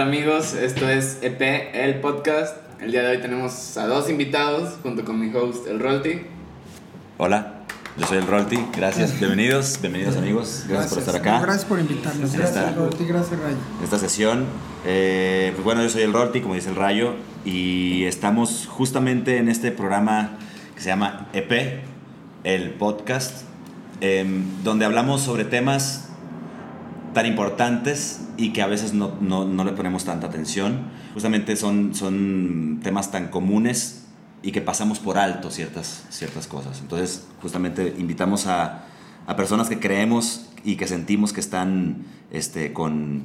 tal amigos? Esto es EP, el podcast. El día de hoy tenemos a dos invitados junto con mi host, el Rolti. Hola, yo soy el Rolti. Gracias, bienvenidos, bienvenidos amigos. Gracias, por estar acá. Gracias por invitarnos. Gracias, Rolti. Gracias, Rayo. Esta sesión, eh, pues bueno, yo soy el Rolti, como dice el Rayo, y estamos justamente en este programa que se llama EP, el podcast, em, donde hablamos sobre temas tan importantes y que a veces no, no, no, le ponemos tanta atención. Justamente son, son temas tan comunes y que pasamos por alto ciertas, ciertas cosas. Entonces, justamente invitamos a, a personas que creemos y que sentimos que están este, con,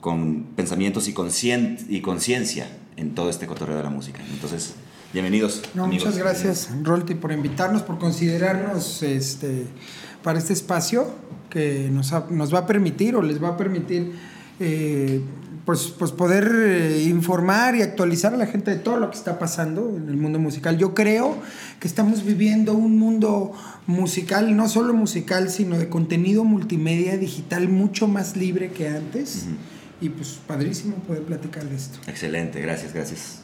con pensamientos y conciencia en todo este cotorreo de la música. Entonces, bienvenidos. No, muchas gracias, Rolti, por invitarnos, por considerarnos este, para este espacio que nos, nos va a permitir o les va a permitir eh, pues, pues poder eh, informar y actualizar a la gente de todo lo que está pasando en el mundo musical. Yo creo que estamos viviendo un mundo musical, no solo musical, sino de contenido multimedia digital mucho más libre que antes. Y pues padrísimo poder platicar de esto. Excelente, gracias, gracias.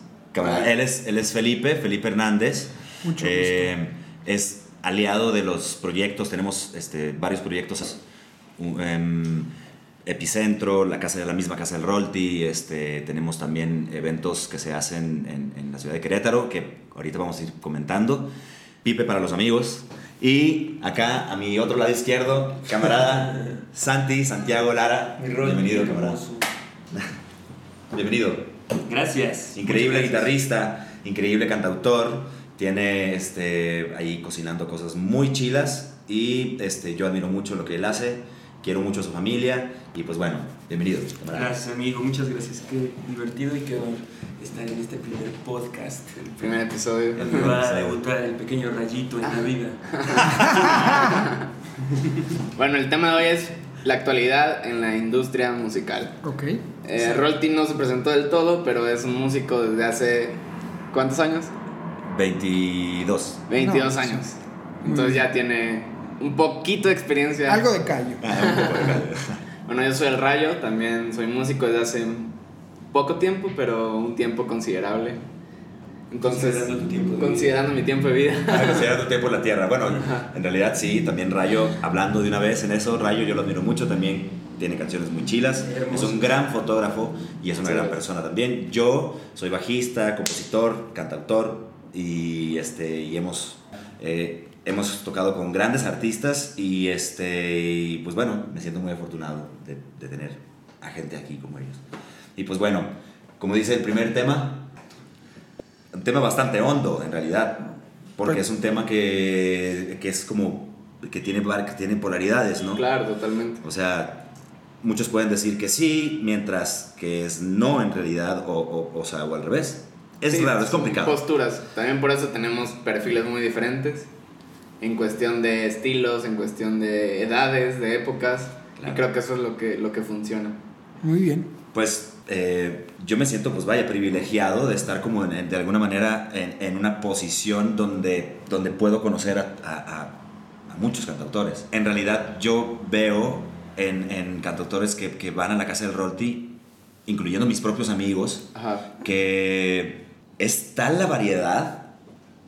Él es, él es Felipe, Felipe Hernández. Mucho gusto. Eh, es aliado de los proyectos, tenemos este, varios proyectos. Um, Epicentro, la, casa, la misma casa del Rolti, este, tenemos también eventos que se hacen en, la ciudad de Querétaro, que ahorita vamos a ir comentando. Pipe para los amigos. Y acá, a mi otro lado izquierdo, camarada Santi, Santiago Lara. Bienvenido, camarada. Bienvenido. Gracias. Increíble guitarrista, increíble cantautor. Tiene este, ahí cocinando cosas muy chilas y este, yo admiro mucho lo que él hace quiero mucho a su familia y pues bueno, bienvenido. Gracias amigo, muchas gracias, qué divertido y qué honor estar en este primer podcast. El primer episodio. El va a debutar el pequeño rayito en la vida. bueno, el tema de hoy es la actualidad en la industria musical. Ok. Eh, Rolti no se presentó del todo, pero es un músico desde hace... ¿Cuántos años? 22. 22 años. Entonces ya tiene un poquito de experiencia. Algo de callo. bueno, yo soy el Rayo, también soy músico desde hace poco tiempo, pero un tiempo considerable. Entonces, considerando tu tiempo de considerando vida. mi tiempo de vida. Ah, considerando tu tiempo en la tierra. Bueno, en realidad sí, también Rayo, hablando de una vez en eso, Rayo yo lo admiro mucho también. Tiene canciones muy chilas, es un gran fotógrafo y es una Sí. gran persona también. Yo soy bajista, compositor, cantautor y, este, y hemos, eh, hemos tocado con grandes artistas y, este, y pues bueno, me siento muy afortunado de, de tener a gente aquí como ellos. Y pues bueno, como dice el primer tema, un tema bastante hondo en realidad, porque Pues- es un tema que, que es como que tiene, que tiene polaridades, ¿no? Claro, totalmente. O sea, muchos pueden decir que sí, mientras que es no en realidad, o, o, o sea, o al revés. Es Sí, raro, es son complicado. Posturas. También por eso tenemos perfiles muy diferentes. En cuestión de estilos, en cuestión de edades, de épocas. Claro. Y creo que eso es lo que, lo que funciona. Muy bien. Pues eh, yo me siento, pues vaya, privilegiado de estar como en- en- de alguna manera en, en una posición donde, donde puedo conocer a, a- a- a muchos cantautores. En realidad yo veo en, en cantautores que, que van a la casa del Rolti, incluyendo mis propios amigos, Ajá. que es tal la variedad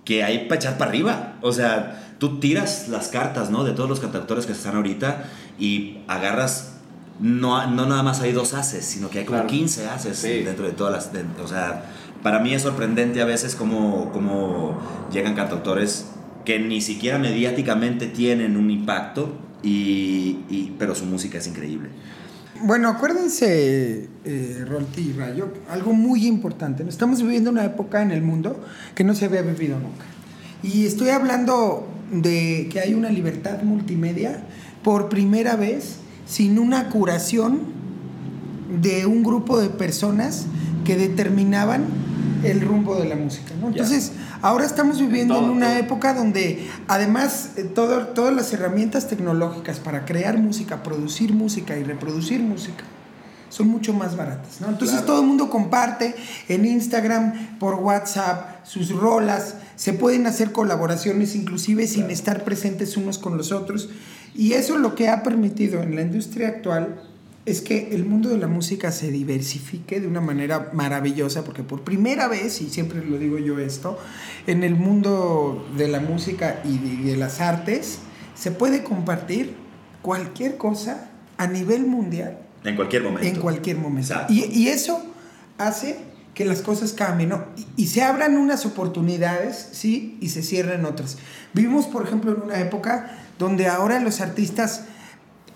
que hay para echar para arriba. O sea, tú tiras las cartas, ¿no? De todos los cantautores que están ahorita y agarras, no, no nada más hay dos haces, sino que hay como Claro. 15 haces Sí. dentro de todas las... de- o sea, para mí es sorprendente a veces cómo, cómo llegan cantautores que ni siquiera mediáticamente tienen un impacto, y, y- pero su música es increíble. Bueno, acuérdense, eh, Rolti y Rayo, algo muy importante. Estamos viviendo una época en el mundo que no se había vivido nunca. Y estoy hablando de que hay una libertad multimedia por primera vez sin una curación de un grupo de personas que determinaban el rumbo de la música. ¿no? Entonces, ahora estamos viviendo en una todo. época donde además eh, todo- todas las herramientas tecnológicas para crear música, producir música y reproducir música son mucho más baratas. ¿no? Entonces Claro. todo el mundo comparte en Instagram, por WhatsApp, sus rolas, se pueden hacer colaboraciones inclusive sin estar presentes unos con los otros. Y eso lo que ha permitido en la industria actual es que el mundo de la música se diversifique de una manera maravillosa, porque por primera vez, y siempre lo digo yo esto, en el mundo de la música y de, de las artes, se puede compartir cualquier cosa a nivel mundial En cualquier momento. en cualquier momento. Y eso hace que las cosas cambien, ¿no? Y, y se abran unas oportunidades, ¿sí? Y se cierren otras. Vivimos, por ejemplo, en una época donde ahora los artistas,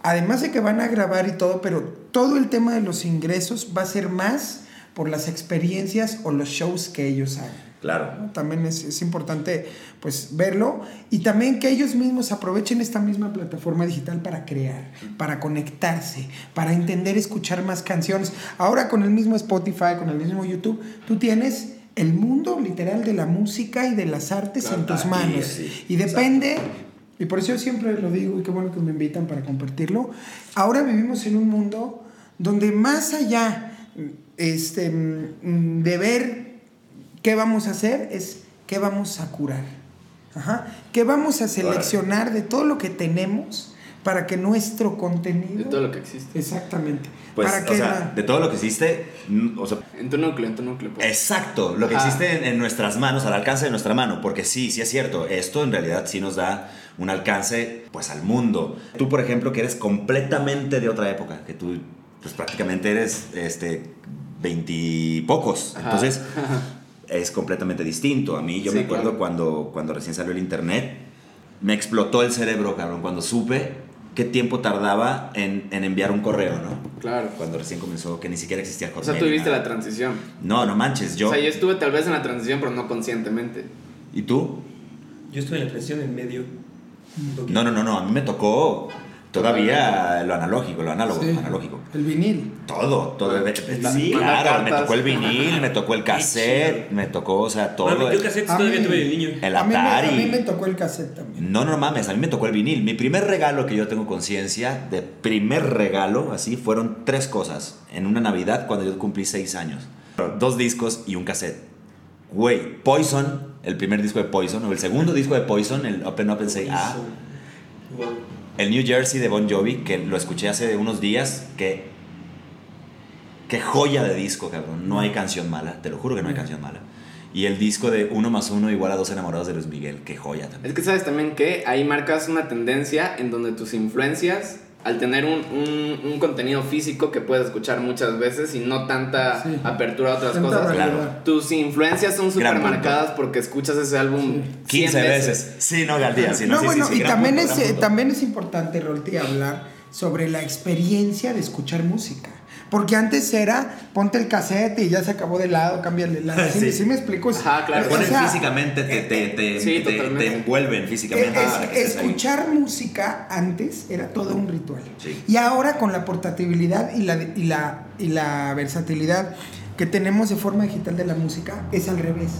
además de que van a grabar y todo, pero todo el tema de los ingresos va a ser más por las experiencias o los shows que ellos hagan. Claro. ¿no? También es, es importante pues verlo y también que ellos mismos aprovechen esta misma plataforma digital para crear, para conectarse, para entender, escuchar más canciones. Ahora con el mismo Spotify, con el mismo YouTube, tú tienes el mundo literal de la música y de las artes en tus manos. sí. Y depende, y por eso yo siempre lo digo, y qué bueno que me invitan para compartirlo, ahora vivimos en un mundo donde más allá este, de ver qué vamos a hacer, es qué vamos a curar. Ajá. ¿Qué vamos a seleccionar de todo lo que tenemos para que nuestro contenido... De todo lo que existe. Exactamente. Pues, para o que sea, de todo lo que existe, o sea, En tu núcleo, en tu núcleo. pues. Exacto, lo que Ajá. existe en, en nuestras manos, al alcance de nuestra mano, porque sí, sí es cierto, esto en realidad sí nos da un alcance pues al mundo. Tú, por ejemplo, que eres completamente de otra época, que tú pues prácticamente eres este veintipocos, Ajá. entonces es completamente distinto. A mí yo Sí, me acuerdo claro. cuando, cuando recién salió el internet, me explotó el cerebro, cabrón, cuando supe qué tiempo tardaba en, en enviar un correo, ¿no? Claro. Cuando recién comenzó, que ni siquiera existía el O correo. sea, tú viviste la transición. No, no manches, yo... O sea, yo estuve tal vez en la transición, pero no conscientemente. ¿Y tú? Yo estoy en la transición en medio. No, no, no, no. A mí me tocó todavía lo analógico, lo análogo, Sí, analógico. El vinil. Todo, todo. Sí, claro, me tocó el vinil, me tocó el cassette, me tocó, o sea, todo. Mami, yo cassettes A todavía mí- tuve de niño. El a mí, me, a Atari. mí me tocó el cassette también. No, no mames, a mí me tocó el vinil. Mi primer regalo que yo tengo conciencia de primer regalo, así, fueron tres cosas. En una Navidad cuando yo cumplí seis años. Dos discos y un cassette. Güey, Poison, el primer disco de Poison, o el segundo disco de Poison, el Open Open Say Ah. Wow. El New Jersey de Bon Jovi, que lo escuché hace unos días, que... Qué joya de disco, cabrón. No hay canción mala, te lo juro que no hay canción mala. Y el disco de Uno más Uno igual a Dos Enamorados de Luis Miguel, qué joya también. Es que sabes también que ahí marcas una tendencia en donde tus influencias, al tener un, un- un contenido físico que puedes escuchar muchas veces y no tanta Sí. apertura a otras cosas, Claro. tus influencias son súper marcadas porque escuchas ese álbum 15 100 veces. Sí, no, al día. Sí, no, no, sí, bueno, sí, sí, y también, punto, es, eh, también es importante, Rolti, hablar sobre la experiencia de escuchar música. Porque antes era, ponte el cassette y ya se acabó de lado, cámbiale el lado. ¿Sí, Sí. sí me explico? Ajá, claro. O Ponen sea, físicamente, te, te, te, sí, te- envuelven eh, físicamente. es- estés ahí. escuchar música antes era todo un ritual. Sí. Y ahora con la portabilidad y la, y, la, y la versatilidad que tenemos de forma digital de la música, es al revés.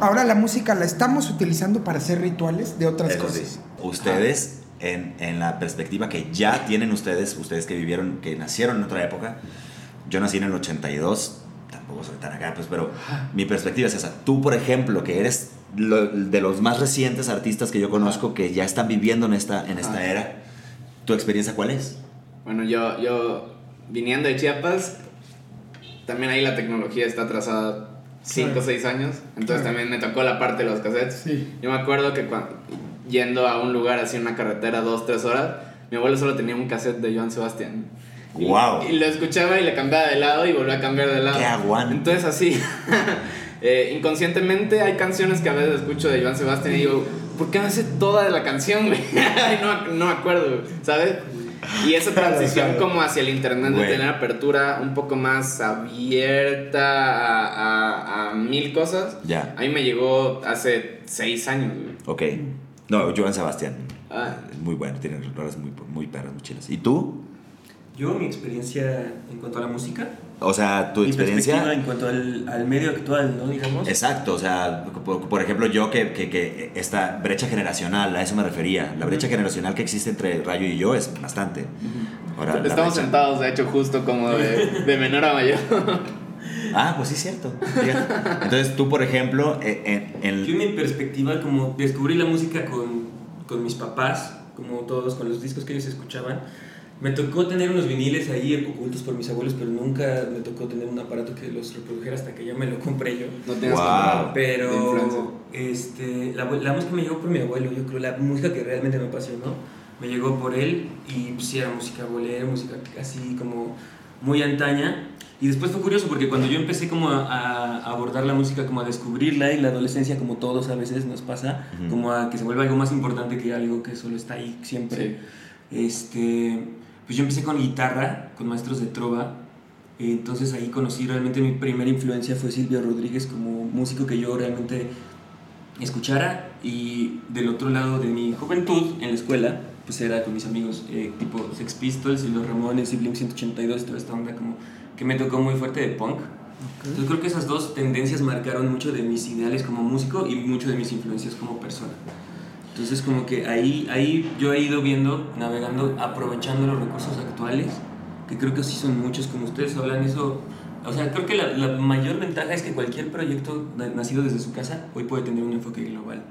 Ahora la música la estamos utilizando para hacer rituales de otras Eso sí. cosas. Ustedes, en, en la perspectiva que ya tienen ustedes, ustedes que vivieron, que nacieron en otra época, yo nací en el 82, tampoco soy tan acá, pues, pero mi perspectiva es esa. Tú, por ejemplo, que eres lo- de los más recientes artistas que yo conozco que ya están viviendo en esta, en esta era, ¿tu experiencia cuál es? Bueno, yo, yo viniendo de Chiapas, también ahí la tecnología está atrasada 5 o Claro. 6 años, entonces Claro. también me tocó la parte de los cassettes. Sí. Yo me acuerdo que cuando, yendo a un lugar así en una carretera 2, 3 horas, mi abuelo solo tenía un cassette de Joan Sebastián. Y- Guau. Y lo escuchaba y le cambiaba de lado y volvía a cambiar de lado. ¡Qué aguante! Entonces así, eh, inconscientemente hay canciones que a veces escucho de Joan Sebastián y digo, ¿por qué no sé toda de la canción, güey? No, no me acuerdo, ¿sabes? Y esa Claro, transición claro. como hacia el internet de tener apertura un poco más abierta a, a- a mil cosas, Ya. a mí me llegó hace seis años, güey. Ok. No, Joan Sebastián. Ah. Es muy bueno, tiene rolas muy, muy perras, muy chilas. ¿Y tú? Yo, mi experiencia en cuanto a la música, O sea, tu mi experiencia... en cuanto al, al medio actual, ¿no? Digamos. Exacto, o sea, por, por ejemplo, yo que, que, que esta brecha generacional, a eso me refería. La brecha generacional que existe entre Rayo y yo es bastante. Ahora, la Estamos brecha- sentados, de hecho, justo como de, de menor a mayor. Ah, pues sí, es cierto. Entonces, tú, por ejemplo, eh, en, en- Yo, en mi perspectiva, como descubrí la música con, con mis papás, como todos, con los discos que ellos escuchaban, Me tocó tener unos viniles ahí ocultos por mis abuelos, pero nunca me tocó tener un aparato que los reprodujera hasta que ya me lo compré yo. No tienes Wow. Pero este, la, la música me llegó por mi abuelo, yo creo, la música que realmente me apasionó, me llegó por él y pues, sí era música bolera, música así como muy antaña. Y después fue curioso porque cuando yo empecé como a, a abordar la música, como a descubrirla y la adolescencia, como todos a veces nos pasa, Ujú. como a que se vuelva algo más importante que algo que solo está ahí siempre. Este, pues yo empecé con guitarra, con maestros de trova. Entonces ahí conocí realmente mi primera influencia fue Silvio Rodríguez como músico que yo realmente escuchara y del otro lado de mi juventud en la escuela pues era con mis amigos eh, tipo Sex Pistols y los Ramones y Blink 182 toda esta onda como que me tocó muy fuerte de punk entonces creo que esas dos tendencias marcaron mucho de mis ideales como músico y mucho de mis influencias como persona entonces como que ahí, ahí yo he ido viendo, navegando, aprovechando los recursos actuales, que creo que sí son muchos, como ustedes hablan eso. O sea, creo que la, la mayor ventaja es que cualquier proyecto na- nacido desde su casa hoy puede tener un enfoque global.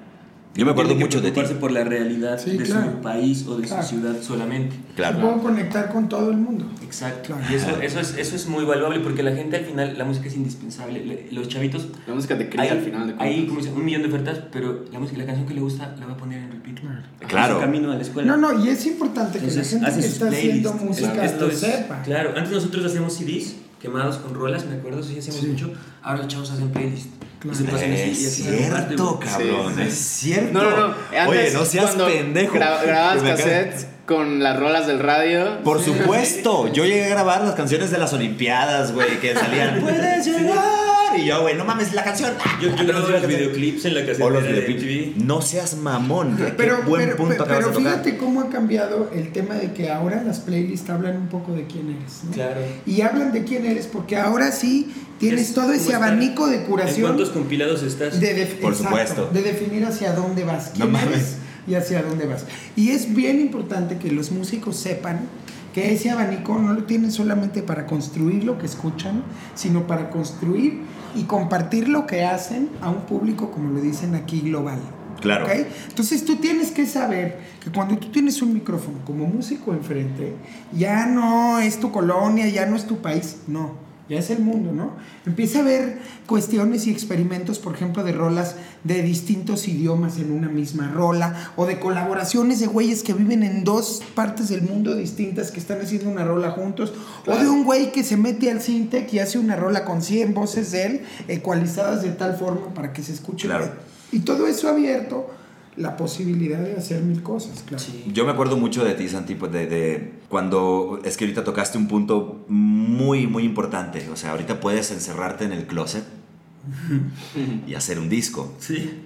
Yo me acuerdo que mucho de ti. preocuparse por la realidad Sí, de claro. su país o de Claro. su ciudad solamente. Claro. Puedo conectar con todo el mundo. Exacto. Claro. Y eso, eso, es, eso es muy valuable porque la gente al final, la música es indispensable. Le- Los chavitos La música te cría hay, al final de hay como un millón de ofertas, pero la música, la canción que le gusta la va a poner en repeat. Claro. su camino a la escuela. No, no, y es importante que Entonces, la gente que sus está haciendo playlists. música Esto lo es- sepa. Claro, antes nosotros hacíamos CDs quemados con rolas, me acuerdo, sí hacíamos Sí. mucho. Ahora los chavos hacen playlists. Claro. Y Es cierto, cabrón, Sí, sí. es cierto. No, no, no. Antes, Oye, no seas pendejo. gra- grababas acaba- cassettes con las rolas del radio. Por Sí. supuesto, yo llegué a grabar las canciones de las Olimpiadas, güey, que salían. Puedes llegar. Y yo, güey, no mames, la canción. Yo, yo grababa los videoclips en la O casetera los de videoclips. No seas mamón. Qué Pero, buen pero, punto pero, acabas de tocar. fíjate cómo ha cambiado el tema de que ahora las playlists hablan un poco de quién eres. ¿no? Claro. Y hablan de quién eres porque ahora sí tienes Es todo ese abanico de ¿En curación cuántos compilados estás? de, def- Por exacto, supuesto. de definir hacia dónde vas, quién No eres y hacia dónde vas. Y es bien importante que los músicos sepan que ese abanico no lo tienen solamente para construir lo que escuchan, sino para construir y compartir lo que hacen a un público, como lo dicen aquí, global. Claro. ¿ok? Entonces tú tienes que saber que cuando tú tienes un micrófono como músico enfrente, ya no es tu colonia, ya no es tu país, no, ya es el mundo, ¿no? Empieza a haber cuestiones y experimentos, por ejemplo, de rolas de distintos idiomas en una misma rola, o de colaboraciones de güeyes que viven en dos partes del mundo distintas que están haciendo una rola juntos, o de un güey que se mete al Syntec y hace una rola con 100 voces de él, ecualizadas de tal forma para que se escuche Claro. Y todo eso abierto la posibilidad de hacer mil cosas, claro. Sí. Yo me acuerdo mucho de ti, Santi, pues, de, de cuando es que ahorita tocaste un punto muy, muy importante. O sea, ahorita puedes encerrarte en el closet y hacer un disco. Sí.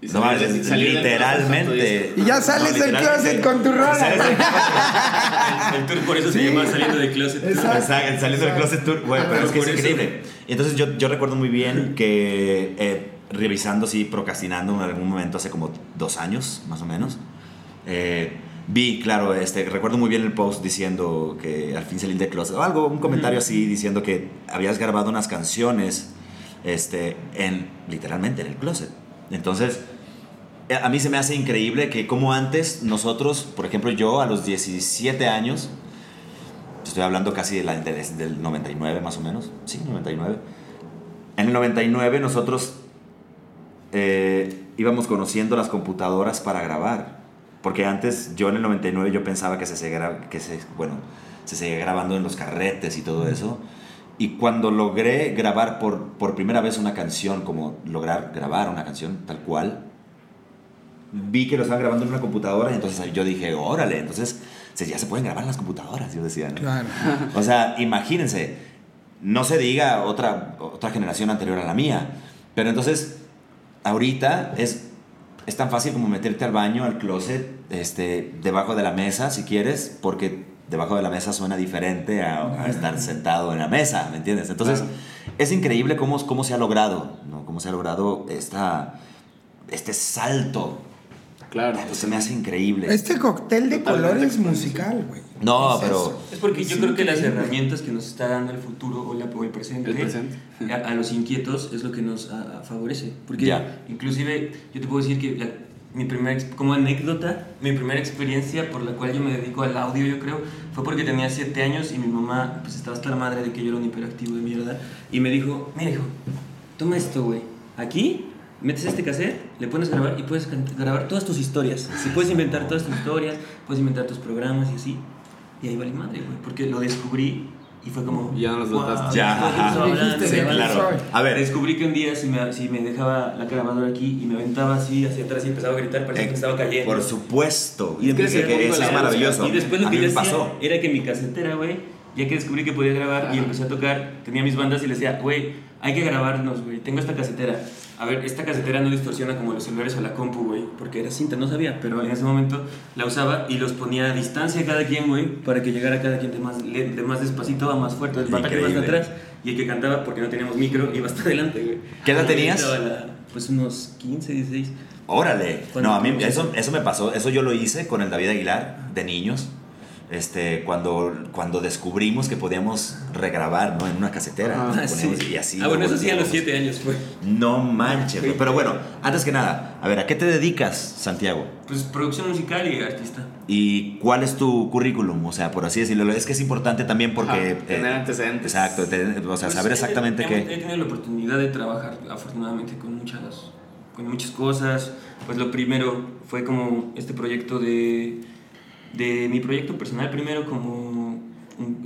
Y No, salir- salir del literalmente. Y ya sales No, del closet con tu rola. Del El, el tour por eso se Sí. llama Saliendo de Closet. Exacto. Exacto, saliendo del closet tour, güey, pero es que es increíble. Y entonces yo, yo recuerdo muy bien que eh, revisando, sí, procrastinando en algún momento hace como dos años, más o menos, eh, vi, claro, este, recuerdo muy bien el post diciendo que al fin salí del closet, o algo, un comentario así diciendo que habías grabado unas canciones, este, en, literalmente, en el closet. Entonces, eh, a mí se me hace increíble que como antes nosotros, por ejemplo yo a los 17 años, estoy hablando casi de la, del, del 99 más o menos, sí, 99. En el 99 nosotros eh, íbamos conociendo las computadoras para grabar, porque antes yo en el 99 yo pensaba que se seguía, que se, bueno, se seguía grabando en los carretes y todo eso. Y cuando logré grabar por, por primera vez una canción, como lograr grabar una canción tal cual, vi que lo estaban grabando en una computadora y entonces yo dije, órale, entonces ya se pueden grabar en las computadoras, yo decía. ¿no? Claro. O sea, imagínense, no se diga otra, otra generación anterior a la mía, pero entonces, ahorita es, es tan fácil como meterte al baño, al closet, este, debajo de la mesa, si quieres, porque debajo de la mesa suena diferente a, a estar sentado en la mesa, ¿me entiendes? Entonces, Claro. es increíble cómo, cómo se ha logrado, ¿no? Cómo se ha logrado esta, este salto. Claro. Se me hace increíble. Este cóctel de Totalmente colores musical, güey. No, Es pero- eso. Es porque yo Es creo que las increíble. herramientas que nos está dando el futuro o, la, o el presente, El presente. A, a los inquietos es lo que nos a- a favorece. Porque Ya. inclusive yo te puedo decir que la- mi primera, como anécdota, mi primera experiencia por la cual yo me dedico al audio, yo creo, fue porque tenía 7 años y mi mamá, pues estaba hasta la madre de que yo era un hiperactivo de mierda, y me dijo, mira hijo, toma esto, güey, aquí metes este cassette, le pones a grabar y puedes grabar todas tus historias. Si puedes inventar todas tus historias, puedes inventar tus programas y así. Y ahí vale madre, güey, porque lo descubrí y fue como... Ya no los "Wow, botaste". Ya, es que ajá. me sí, vale". claro. A ver, Descubrí que un día si me, si me dejaba la grabadora aquí y me aventaba así hacia atrás y empezaba a gritar, parecía que me estaba cayendo. por supuesto. Y Y después que, pongo eso es maravilloso. Y después lo A que yo me hacía pasó. era que mi casetera, güey, ya que descubrí que podía grabar y empecé a tocar, tenía mis bandas y le decía, güey, hay que grabarnos, güey, tengo esta casetera. A ver, esta casetera no distorsiona como los celulares o la compu, güey, porque era cinta, no sabía, pero en ese momento la usaba y los ponía a distancia cada quien, güey, para que llegara cada quien de más, de más despacito a más fuerte, el bataque más de atrás. Y el que cantaba, porque no teníamos micro, iba hasta adelante, güey. ¿Qué edad tenías? la- pues unos 15, 16. Órale. No, a mí eso, eso me pasó. Eso yo lo hice con el David Aguilar de niños. Este, cuando, cuando descubrimos que podíamos regrabar, ¿no? En una casetera. Ah, sí. Y así. Ah, bueno, eso sí a los. 7 años fue. No manches. Pero bueno, antes que nada, a ver, ¿a qué te dedicas, Santiago? Pues producción musical y artista. ¿Y cuál es tu currículum? O sea, por así decirlo. Es que es importante también porque... Eh, tener antecedentes. Exacto, te- o sea, Pues, saber exactamente qué... He tenido la oportunidad de trabajar, afortunadamente, con muchas, con muchas cosas. Pues lo primero fue como este proyecto de, de mi proyecto personal, primero como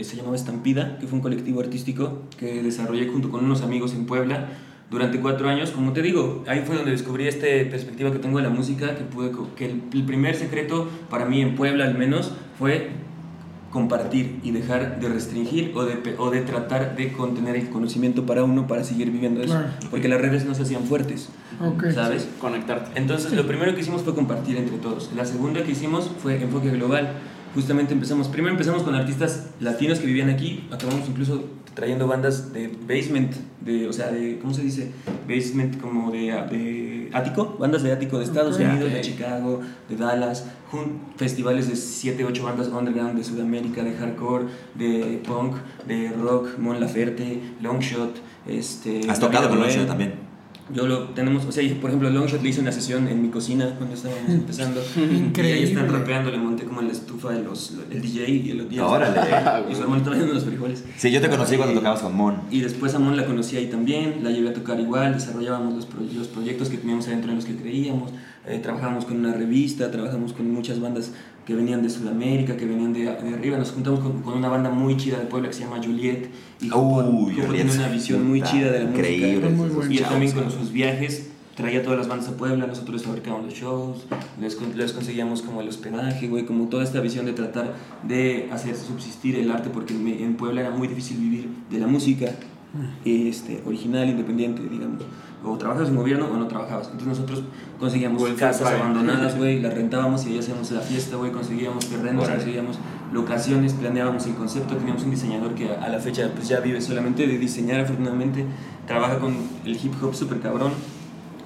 se llamaba Estampida, que fue un colectivo artístico que desarrollé junto con unos amigos en Puebla durante cuatro años. Como te digo, ahí fue donde descubrí esta perspectiva que tengo de la música, que, pude, que el primer secreto para mí en Puebla al menos fue compartir y dejar de restringir o de, pe- o de tratar de contener el conocimiento para uno para seguir viviendo eso. Claro. Porque las redes no se hacían fuertes, Ok. ¿sabes? Conectarte. Entonces, lo primero que hicimos fue compartir entre todos. La segunda que hicimos fue enfoque global. Justamente empezamos, primero empezamos con artistas latinos que vivían aquí, acabamos incluso trayendo bandas de basement, de, o sea, de, ¿cómo se dice? Basement como de, de ático, bandas de ático de Estados. Unidos, de. Chicago, de Dallas, jun- festivales de 7, 8 bandas underground de Sudamérica, de hardcore, de punk, de rock, Mon Laferte, Longshot, este... Has tocado con. Longshot también. Yo lo tenemos, o sea, por ejemplo, Longshot le hice una sesión en mi cocina cuando estábamos empezando. Increíble. Y ahí están rapeando, le monté como en la estufa de los, el DJ y el y el- Órale. Y su hermano estaba viendo los frijoles. Sí, yo te conocí cuando Y- tocabas con Mon. Y después a Mon la conocí ahí también, la llevé a tocar igual, desarrollábamos los, pro- los proyectos que teníamos adentro en los que creíamos, eh, trabajábamos con una revista, trabajamos con muchas bandas que venían de Sudamérica, que venían de, de arriba, nos juntamos con, con una banda muy chida de Puebla que se llama Juliet, y tiene una visión muy chida de la increíble. música. Y él también con sus viajes traía todas las bandas a Puebla, nosotros les fabricábamos los shows, les, les conseguíamos como el hospedaje, güey, como toda esta visión de tratar de hacer subsistir el arte, porque en, en Puebla era muy difícil vivir de la música este, original, independiente, digamos. O trabajabas en gobierno o no trabajabas. Entonces nosotros conseguíamos casas abandonadas, güey, las rentábamos y ahí hacíamos la fiesta, güey, conseguíamos terrenos, conseguíamos locaciones, planeábamos el concepto, teníamos un diseñador que a, la fecha pues ya vive solamente de diseñar, afortunadamente, trabaja con el hip hop súper cabrón,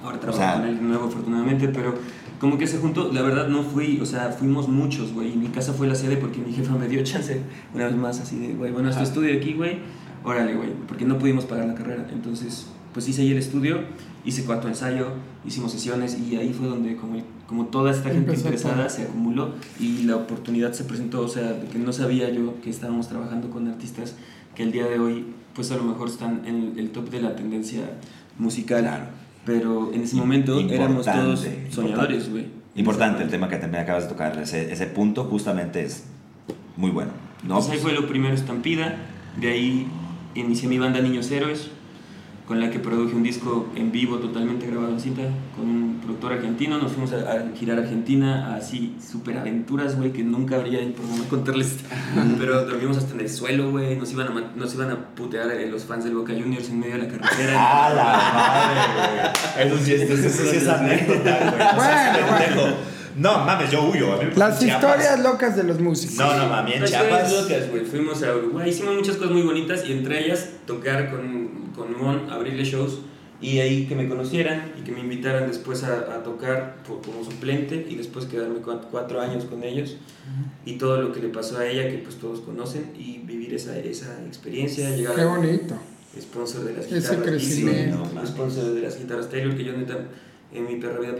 ahora trabaja sea- con él de nuevo afortunadamente, pero como que se juntó, la verdad no fui, o sea, fuimos muchos, güey, y mi casa fue la sede porque mi jefa me dio chance una vez más así de, güey, bueno, este Ajá. estudio aquí, güey, órale, güey, porque no pudimos pagar la carrera, entonces pues hice ahí el estudio, hice cuatro ensayo, hicimos sesiones y ahí fue donde como, como toda esta gente Empezó interesada todo. se acumuló y la oportunidad se presentó, o sea, de que no sabía yo que estábamos trabajando con artistas que el día de hoy pues a lo mejor están en el top de la tendencia musical, Claro. pero en ese momento éramos Importante, todos importante. soñadores, güey. Importante el tema que también acabas de tocar. Ese, ese punto justamente es muy bueno. ¿no? Pues ahí fue lo primero Estampida, de ahí inicié mi banda Niños Héroes, con la que produje un disco en vivo totalmente grabado en cinta, con un productor argentino, nos fuimos a, a girar a Argentina, así super aventuras, güey, que nunca habría programa contarles, pero dormimos hasta en el suelo, güey, nos iban a, nos iban a putear eh, los fans del Boca Juniors en medio de la carretera. ¡A la madre, güey! Eso sí, es- eso sí es anécdota, güey. Bueno. No, mames, yo huyo. A mí Las historias locas de los músicos. No, no, mami, en historias Chiapas. locas, güey. Fuimos a Uruguay, hicimos muchas cosas muy bonitas y entre ellas tocar con, con Mon, abrirle shows y ahí que me conocieran y que me invitaran después a, a tocar po- como suplente y después quedarme cua- cuatro años con ellos y todo lo que le pasó a ella que pues todos conocen y vivir esa, esa experiencia, llegar Qué a bonito. sponsor de las Ese guitarras crecimiento. Easy, sponsor de las guitarras Taylor que yo neta En mi perra vida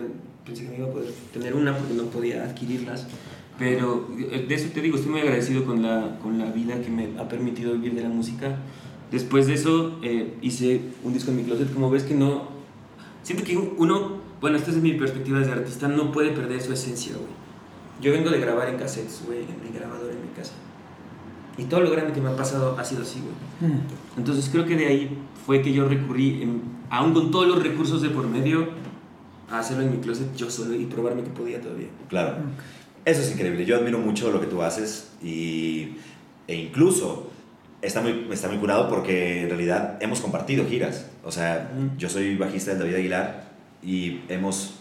pensé que me iba a poder tener una porque no podía adquirirlas. Pero eh, de eso te digo, estoy muy agradecido con la, con la vida que me ha permitido vivir de la música. Después de eso eh, hice un disco en mi closet. Como ves que no... Siento que uno, bueno, esta es mi perspectiva de artista, no puede perder su esencia, güey. Yo vengo de grabar en cassettes, güey, en mi grabador en mi casa. Y todo lo grande que me ha pasado ha sido así, güey. Mm. Entonces creo que de ahí fue que yo recurrí, en, aún con todos los recursos de por medio, a hacerlo en mi closet yo solo y probarme que podía todavía. Claro. Eso es increíble. Yo admiro mucho lo que tú haces y, e incluso está muy, está muy curado porque en realidad hemos compartido giras. O sea, yo soy bajista de David Aguilar y hemos,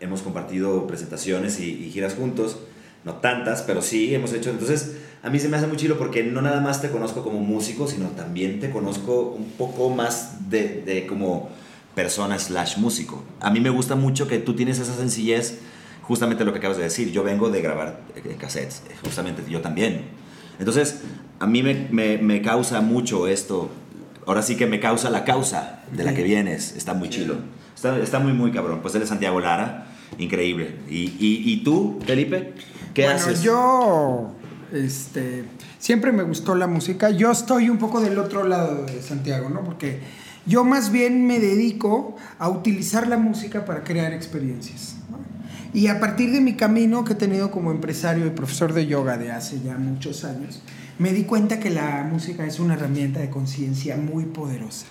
hemos compartido presentaciones y, y, giras juntos. No tantas, pero sí hemos hecho. Entonces, a mí se me hace muy chido porque no nada más te conozco como músico, sino también te conozco un poco más de, de como persona slash músico. A mí me gusta mucho que tú tienes esa sencillez justamente lo que acabas de decir, yo vengo de grabar eh, cassettes, eh, justamente yo también. Entonces, a mí me, me, me, causa mucho esto, ahora sí que me causa la causa de la que vienes, está muy chido, está, está muy, muy cabrón. Pues él es Santiago Lara, increíble. ¿Y, y, y tú, Felipe? ¿Qué bueno, haces? Yo, este, siempre me gustó la música, yo estoy un poco del otro lado de Santiago, ¿no? Porque yo más bien me dedico a utilizar la música para crear experiencias. Y a partir de mi camino que he tenido como empresario y profesor de yoga de hace ya muchos años, me di cuenta que la música es una herramienta de conciencia muy poderosa.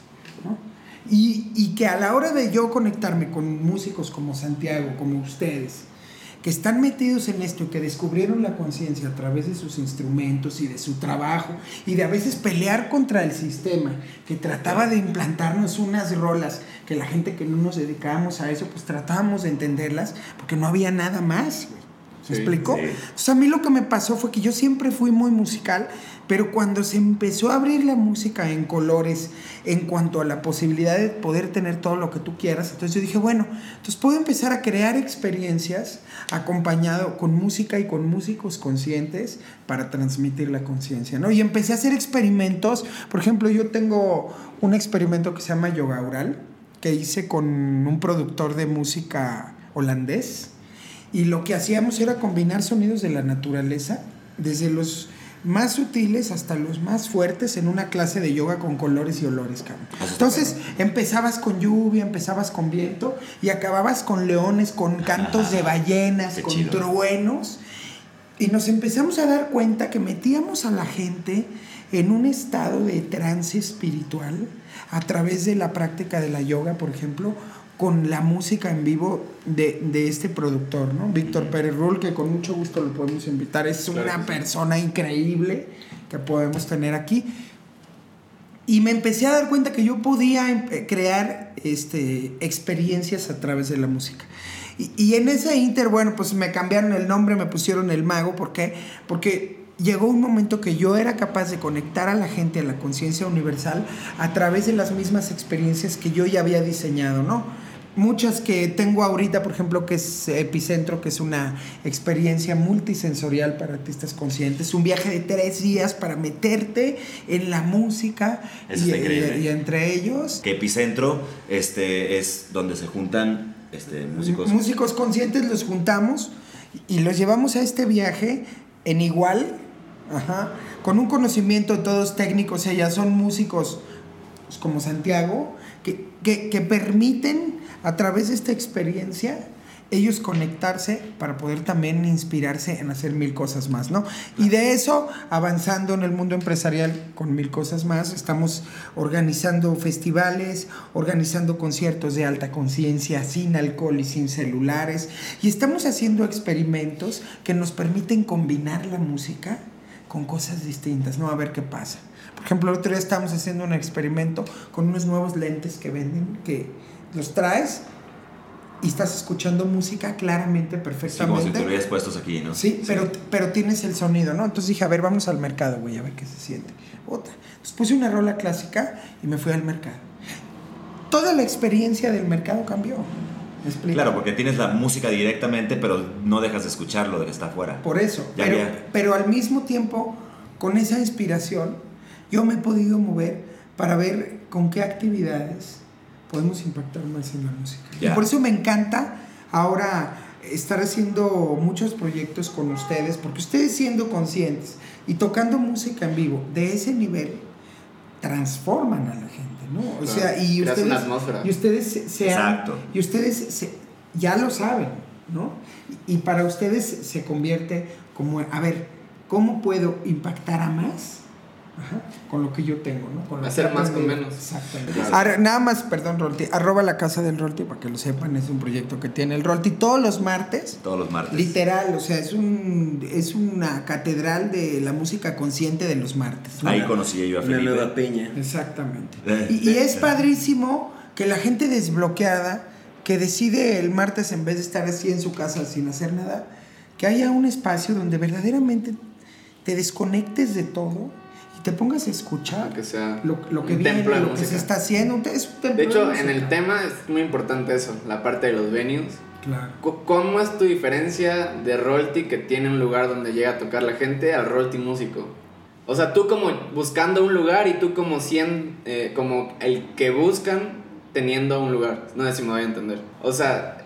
Y, y, que a la hora de yo conectarme con músicos como Santiago, como ustedes, que están metidos en esto y que descubrieron la conciencia a través de sus instrumentos y de su trabajo y de a veces pelear contra el sistema que trataba de implantarnos unas rolas que la gente que no nos dedicábamos a eso pues tratábamos de entenderlas porque no había nada más. ¿Me sí, explicó? Sí. Entonces a mí lo que me pasó fue que yo siempre fui muy musical, pero cuando se empezó a abrir la música en colores, en cuanto a la posibilidad de poder tener todo lo que tú quieras, entonces yo dije, bueno, entonces puedo empezar a crear experiencias acompañado con música y con músicos conscientes para transmitir la conciencia, ¿no? Y empecé a hacer experimentos, por ejemplo, yo tengo un experimento que se llama yoga oral, que hice con un productor de música holandés, y lo que hacíamos era combinar sonidos de la naturaleza, desde los más sutiles hasta los más fuertes en una clase de yoga con colores y olores, cabrón. Entonces empezabas con lluvia, empezabas con viento y acababas con leones, con cantos de ballenas, con chido. truenos. Y nos empezamos a dar cuenta que metíamos a la gente en un estado de trance espiritual a través de la práctica de la yoga, por ejemplo, con la música en vivo de, de este productor, ¿no? Víctor Pérez Rull, que con mucho gusto lo podemos invitar. Es claro una persona increíble que podemos tener aquí. Y me empecé a dar cuenta que yo podía crear este, experiencias a través de la música. Y, y en ese inter, bueno, pues me cambiaron el nombre, me pusieron el mago. ¿Por qué? Porque llegó un momento que yo era capaz de conectar a la gente a la conciencia universal a través de las mismas experiencias que yo ya había diseñado, ¿no? Muchas que tengo ahorita, por ejemplo, que es Epicentro, que es una experiencia multisensorial para artistas conscientes, un viaje de tres días para meterte en la música Eso y, increíble. y- y entre ellos Que Epicentro este, es donde se juntan este, músicos. músicos conscientes los juntamos y los llevamos a este viaje en igual, ajá, con un conocimiento todos técnicos, ellas son músicos pues, como Santiago, que, que, que permiten a través de esta experiencia ellos conectarse para poder también inspirarse en hacer mil cosas más, ¿no? Y de eso, avanzando en el mundo empresarial con mil cosas más, estamos organizando festivales, organizando conciertos de alta conciencia, sin alcohol y sin celulares, y estamos haciendo experimentos que nos permiten combinar la música con cosas distintas, ¿no? A ver qué pasa. Por ejemplo, el otro día estábamos haciendo un experimento con unos nuevos lentes que venden, que los traes y estás escuchando música claramente, Sí, como si perfectamente. te lo hubieras puestos aquí, ¿no? Sí, pero, pero tienes el sonido, ¿no? Entonces dije, a ver, vamos al mercado, güey, a ver qué se siente. Otra. Entonces puse una rola clásica y me fui al mercado. Toda la experiencia del mercado cambió. Claro, porque tienes la música directamente, pero no dejas de escucharlo de que está afuera. Por eso. Ya, pero, ya. pero al mismo tiempo, con esa inspiración, yo me he podido mover para ver con qué actividades podemos impactar más en la música. Y por eso me encanta ahora estar haciendo muchos proyectos con ustedes, porque ustedes siendo conscientes y tocando música en vivo de ese nivel, transforman a la gente, ¿no? O Claro, sea, y creas ustedes, una atmósfera. y ustedes se, se han- Exacto. y ustedes se- ya lo saben, ¿no? Y, y para ustedes se convierte como, a ver, ¿cómo puedo impactar a más? Ajá, con lo que yo tengo, ¿no? Con Hacer más con menos. Exactamente. Claro. Nada más, perdón, Rolti, arroba la casa del Rolti para que lo sepan, es un proyecto que tiene el Rolti todos los martes. Todos los martes. Literal, o sea, es un es una catedral de la música consciente de los martes. ¿no? Ahí conocí yo a Una Felipe. nueva peña. Exactamente. Eh, Y, y es padrísimo que la gente desbloqueada, que decide el martes en vez de estar así en su casa sin hacer nada, que haya un espacio donde verdaderamente te desconectes de todo te pongas a escuchar Que sea lo, lo que un viene, templo de lo que se música. está haciendo. Es un templo De hecho, música. en el tema es muy importante eso, la parte de los venues. Claro. ¿Cómo es tu diferencia de Royalty que tiene un lugar donde llega a tocar la gente al Royalty músico? O sea, tú como buscando un lugar y tú como cien, eh, como el que buscan teniendo un lugar. No sé si me voy a entender. O sea,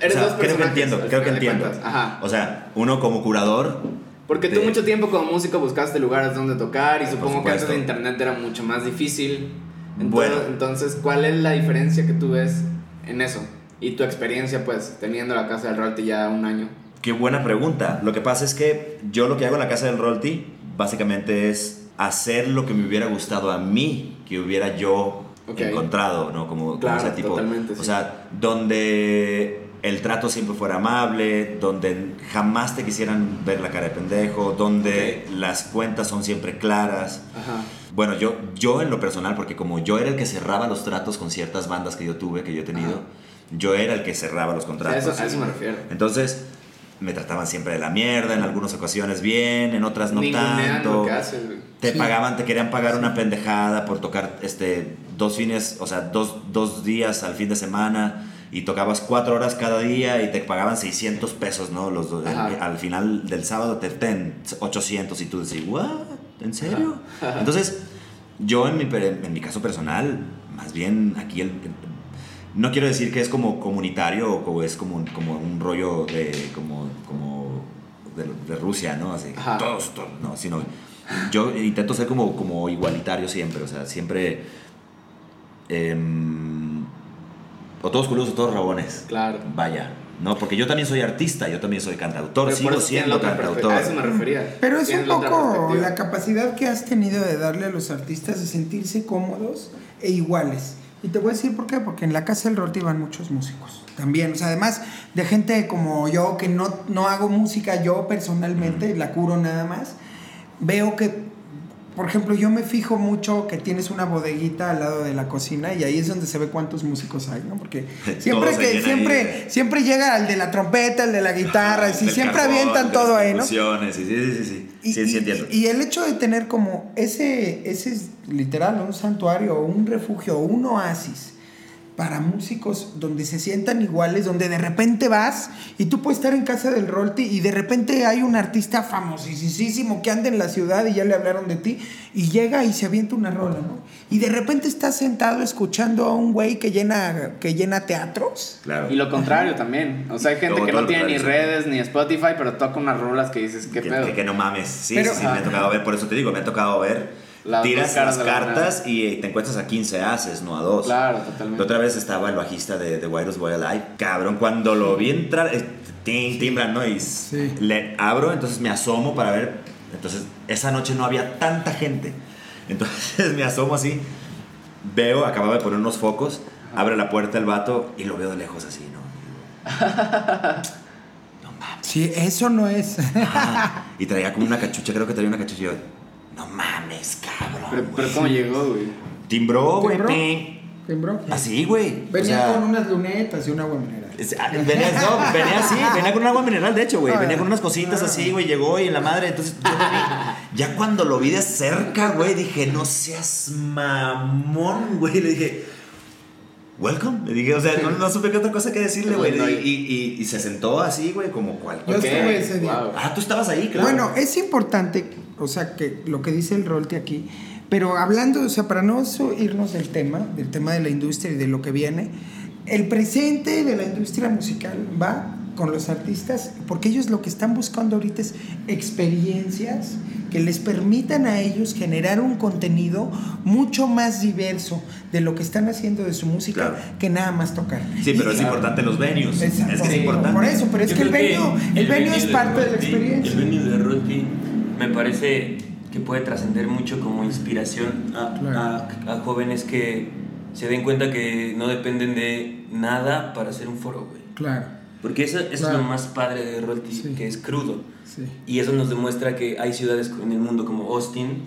eres O sea, dos creo que personajes. entiendo, creo que de entiendo. Ajá. O sea, uno como curador. Porque tú de- mucho tiempo como músico buscaste lugares donde tocar y supongo que antes de internet era mucho más difícil. Entonces, Bueno. entonces, ¿cuál es la diferencia que tú ves en eso? Y tu experiencia, pues, teniendo la casa del Royalty ya un año. Qué buena pregunta. Lo que pasa es que yo lo que hago en la casa del Rolti básicamente es hacer lo que me hubiera gustado a mí que hubiera yo Ok. encontrado, ¿no? Como, como Claro, ese tipo. totalmente, O sí. sea, donde el trato siempre fuera amable, donde jamás te quisieran ver la cara de pendejo, donde las cuentas son siempre claras. Ajá. Bueno, yo, yo en lo personal, porque como yo era el que cerraba los tratos con ciertas bandas que yo tuve, que yo he tenido, Ajá. yo era el que cerraba los contratos. eso, a eso me refiero. Entonces, me trataban siempre de la mierda, en algunas ocasiones bien, en otras no tanto. lo que haces. Te Sí. pagaban, te querían pagar una pendejada por tocar este, dos fines, o sea, dos, dos días al fin de semana y tocabas cuatro horas cada día y te pagaban 600 pesos, ¿no? Los, dos- Ajá. el- al final del sábado te ten 800 y tú decís, ¿what? ¿En serio? Entonces, yo en mi, en mi caso personal, más bien aquí el... No quiero decir que es como comunitario o es como, como un rollo de como, como de, de Rusia, ¿no? Así, Ajá. todos, todos, no, sino yo intento ser como, como igualitario siempre, o sea, siempre em, o todos culos o todos rabones. Claro. Vaya, no, porque yo también soy artista, yo también soy cantautor, Pero sigo siendo cantautor. A eso me refería. Pero es un poco la capacidad que has tenido de darle a los artistas de sentirse cómodos e iguales. Y te voy a decir por qué, porque en la casa del Rolti van muchos músicos también. O sea, además de gente como yo que no, no hago música yo personalmente, la curo nada más, veo que, por ejemplo, yo me fijo mucho que tienes una bodeguita al lado de la cocina y ahí es donde se ve cuántos músicos hay, ¿no? Porque siempre que siempre, ahí siempre llega el de la trompeta, el de la guitarra, y siempre carbón, avientan todo ahí, ¿no? percusiones, Sí, sí, sí, sí. Y, Sí, sí, y- entiendo. y el hecho de tener como ese, ese es literal, un santuario, un refugio, un oasis para músicos donde se sientan iguales, donde de repente vas y tú puedes estar en casa del Rolti y de repente hay un artista famosísimo que anda en la ciudad y ya le hablaron de ti y llega y se avienta una rola, ¿no? Y de repente estás sentado escuchando a un güey que llena, que llena teatros. Claro. Y lo contrario también. O sea, hay gente Todo- que todo no tiene ni redes ni Spotify, pero toca unas rolas que dices, ¿qué que, pedo? que- que no mames. Sí, Pero- sí, sí, me ha tocado ver. Por eso te digo, me ha tocado ver. Las tiras las de la cartas y te encuentras a 15 haces, no a dos. Claro, La totalmente. otra vez estaba el bajista de The Wireless Boy Alive. Cabrón, cuando lo vi entrar, eh, tin, timbran, ¿no? Y le abro, entonces me asomo para ver. Entonces, esa noche no había tanta gente. Entonces me asomo así. Veo, acababa de poner unos focos. Abre la puerta el vato y lo veo de lejos así, ¿no? Sí, eso no es. Ah, y traía como una cachucha, creo que traía una cachucha. Yo, no mames, cabrón. Pero, pero güey". ¿cómo llegó, güey? Timbró, güey. ¿Timbró? Así, güey. O Venía sea, con unas lunetas y una agua mineral. ah, Venía, no, venía así, venía con un agua mineral, de hecho, güey. Ah, Venía con unas cositas ah. así, güey. Llegó y en la madre, entonces yo vi. Ya cuando lo vi de cerca, güey, dije, no seas mamón, güey. Le dije, welcome. Le dije, o sea, no, no supe qué otra cosa que decirle, güey. No, Y, no, y, y- y se sentó así, güey, como Yo cualquier. Ok, estuve ese día. wow. Ah, tú estabas ahí, claro. Bueno, es importante, o sea, que lo que dice el Rolti aquí, Pero hablando, o sea, para no irnos del tema, del tema de la industria y de lo que viene, el presente de la industria musical va con los artistas, porque ellos lo que están buscando ahorita es experiencias que les permitan a ellos generar un contenido mucho más diverso de lo que están haciendo de su música Claro. que nada más tocar. Sí, pero Y- es importante los venues. Exacto. Es que es importante. Por eso, pero es Yo que el venue, el venue es de parte de la Rotti- experiencia. El venue de Rotti me parece que puede trascender mucho como inspiración a, Claro. a- a jóvenes que se den cuenta que no dependen de nada para hacer un foro, güey. Claro, Porque eso, eso Claro. es lo más padre de Rotti, Sí. que es crudo. sí. Y eso nos demuestra que hay ciudades en el mundo como Austin,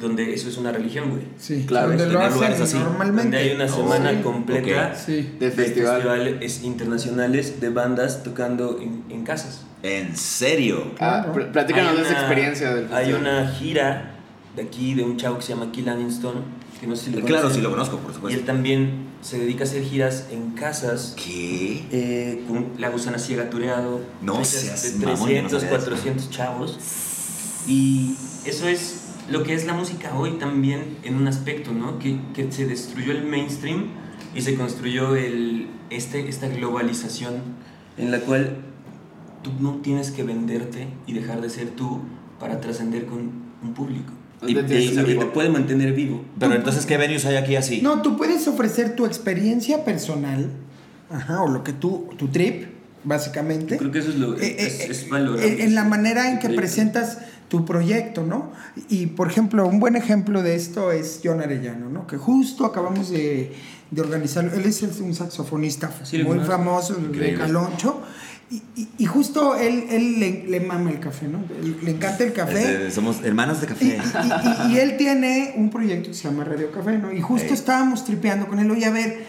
donde eso es una religión, güey. Sí, Claro, donde lo hacen así, normalmente. Donde hay una semana Sí. completa Sí. De de festival. festivales internacionales de bandas tocando en, en casas. En serio. Ah, Claro. pl- platícanos de esa experiencia del Hay una gira de aquí de un chavo que se llama Kill Aniston, que no sé si lo Claro, conocen. sí lo conozco, por Y él supuesto. también se dedica a hacer giras en casas ¿Qué? eh, con la gusana ciega tureado. No seas de mamón, yo no 300, sabía eso. 400 chavos. Y eso es lo que es la música hoy también en un aspecto, ¿no? Que, que se destruyó el mainstream y se construyó el, este, esta globalización en la cual tú no tienes que venderte y dejar de ser tú para trascender con un público. Y, ¿Dónde tienes y- te puede mantener vivo. Pero entonces, ¿qué venues hay aquí así? No, tú puedes ofrecer tu experiencia personal, ajá, o lo que tú, tu trip, básicamente. Yo creo que eso es lo Eh, es, eh, es eh, valorable. en la manera en que Sí. presentas tu proyecto, ¿no? Y por ejemplo, un buen ejemplo de esto es John Arellano, ¿no? Que justo acabamos de, de organizar, él es un saxofonista Sí, muy famoso de Increíble. Caloncho. Y, y- y justo él, él le, le mama el café, ¿no? Le encanta el café. Somos hermanos de café. y- él tiene un proyecto que se llama Radio Café, ¿no? Y justo Ey. estábamos tripeando con él, oye, a ver,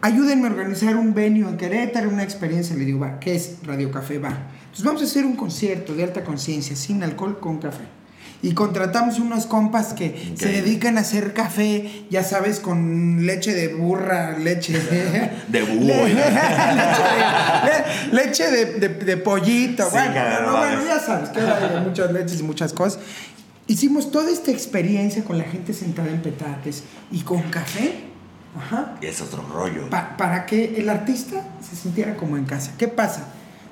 ayúdenme a organizar un venue en Querétaro, una experiencia. Le digo, va, ¿qué es Radio Café? Va. Entonces vamos a hacer un concierto de alta conciencia, sin alcohol, con café. Y contratamos unos compas que se dedican a hacer café, ya sabes, con leche de burra, leche de... De búho. Le- leche de, de, de- pollito. Sí, bueno, no, bueno, ya sabes que hay muchas leches y muchas cosas. Hicimos toda esta experiencia con la gente sentada en petates y con café. Ajá. Es otro rollo. Pa- para que el artista se sintiera como en casa. ¿Qué pasa?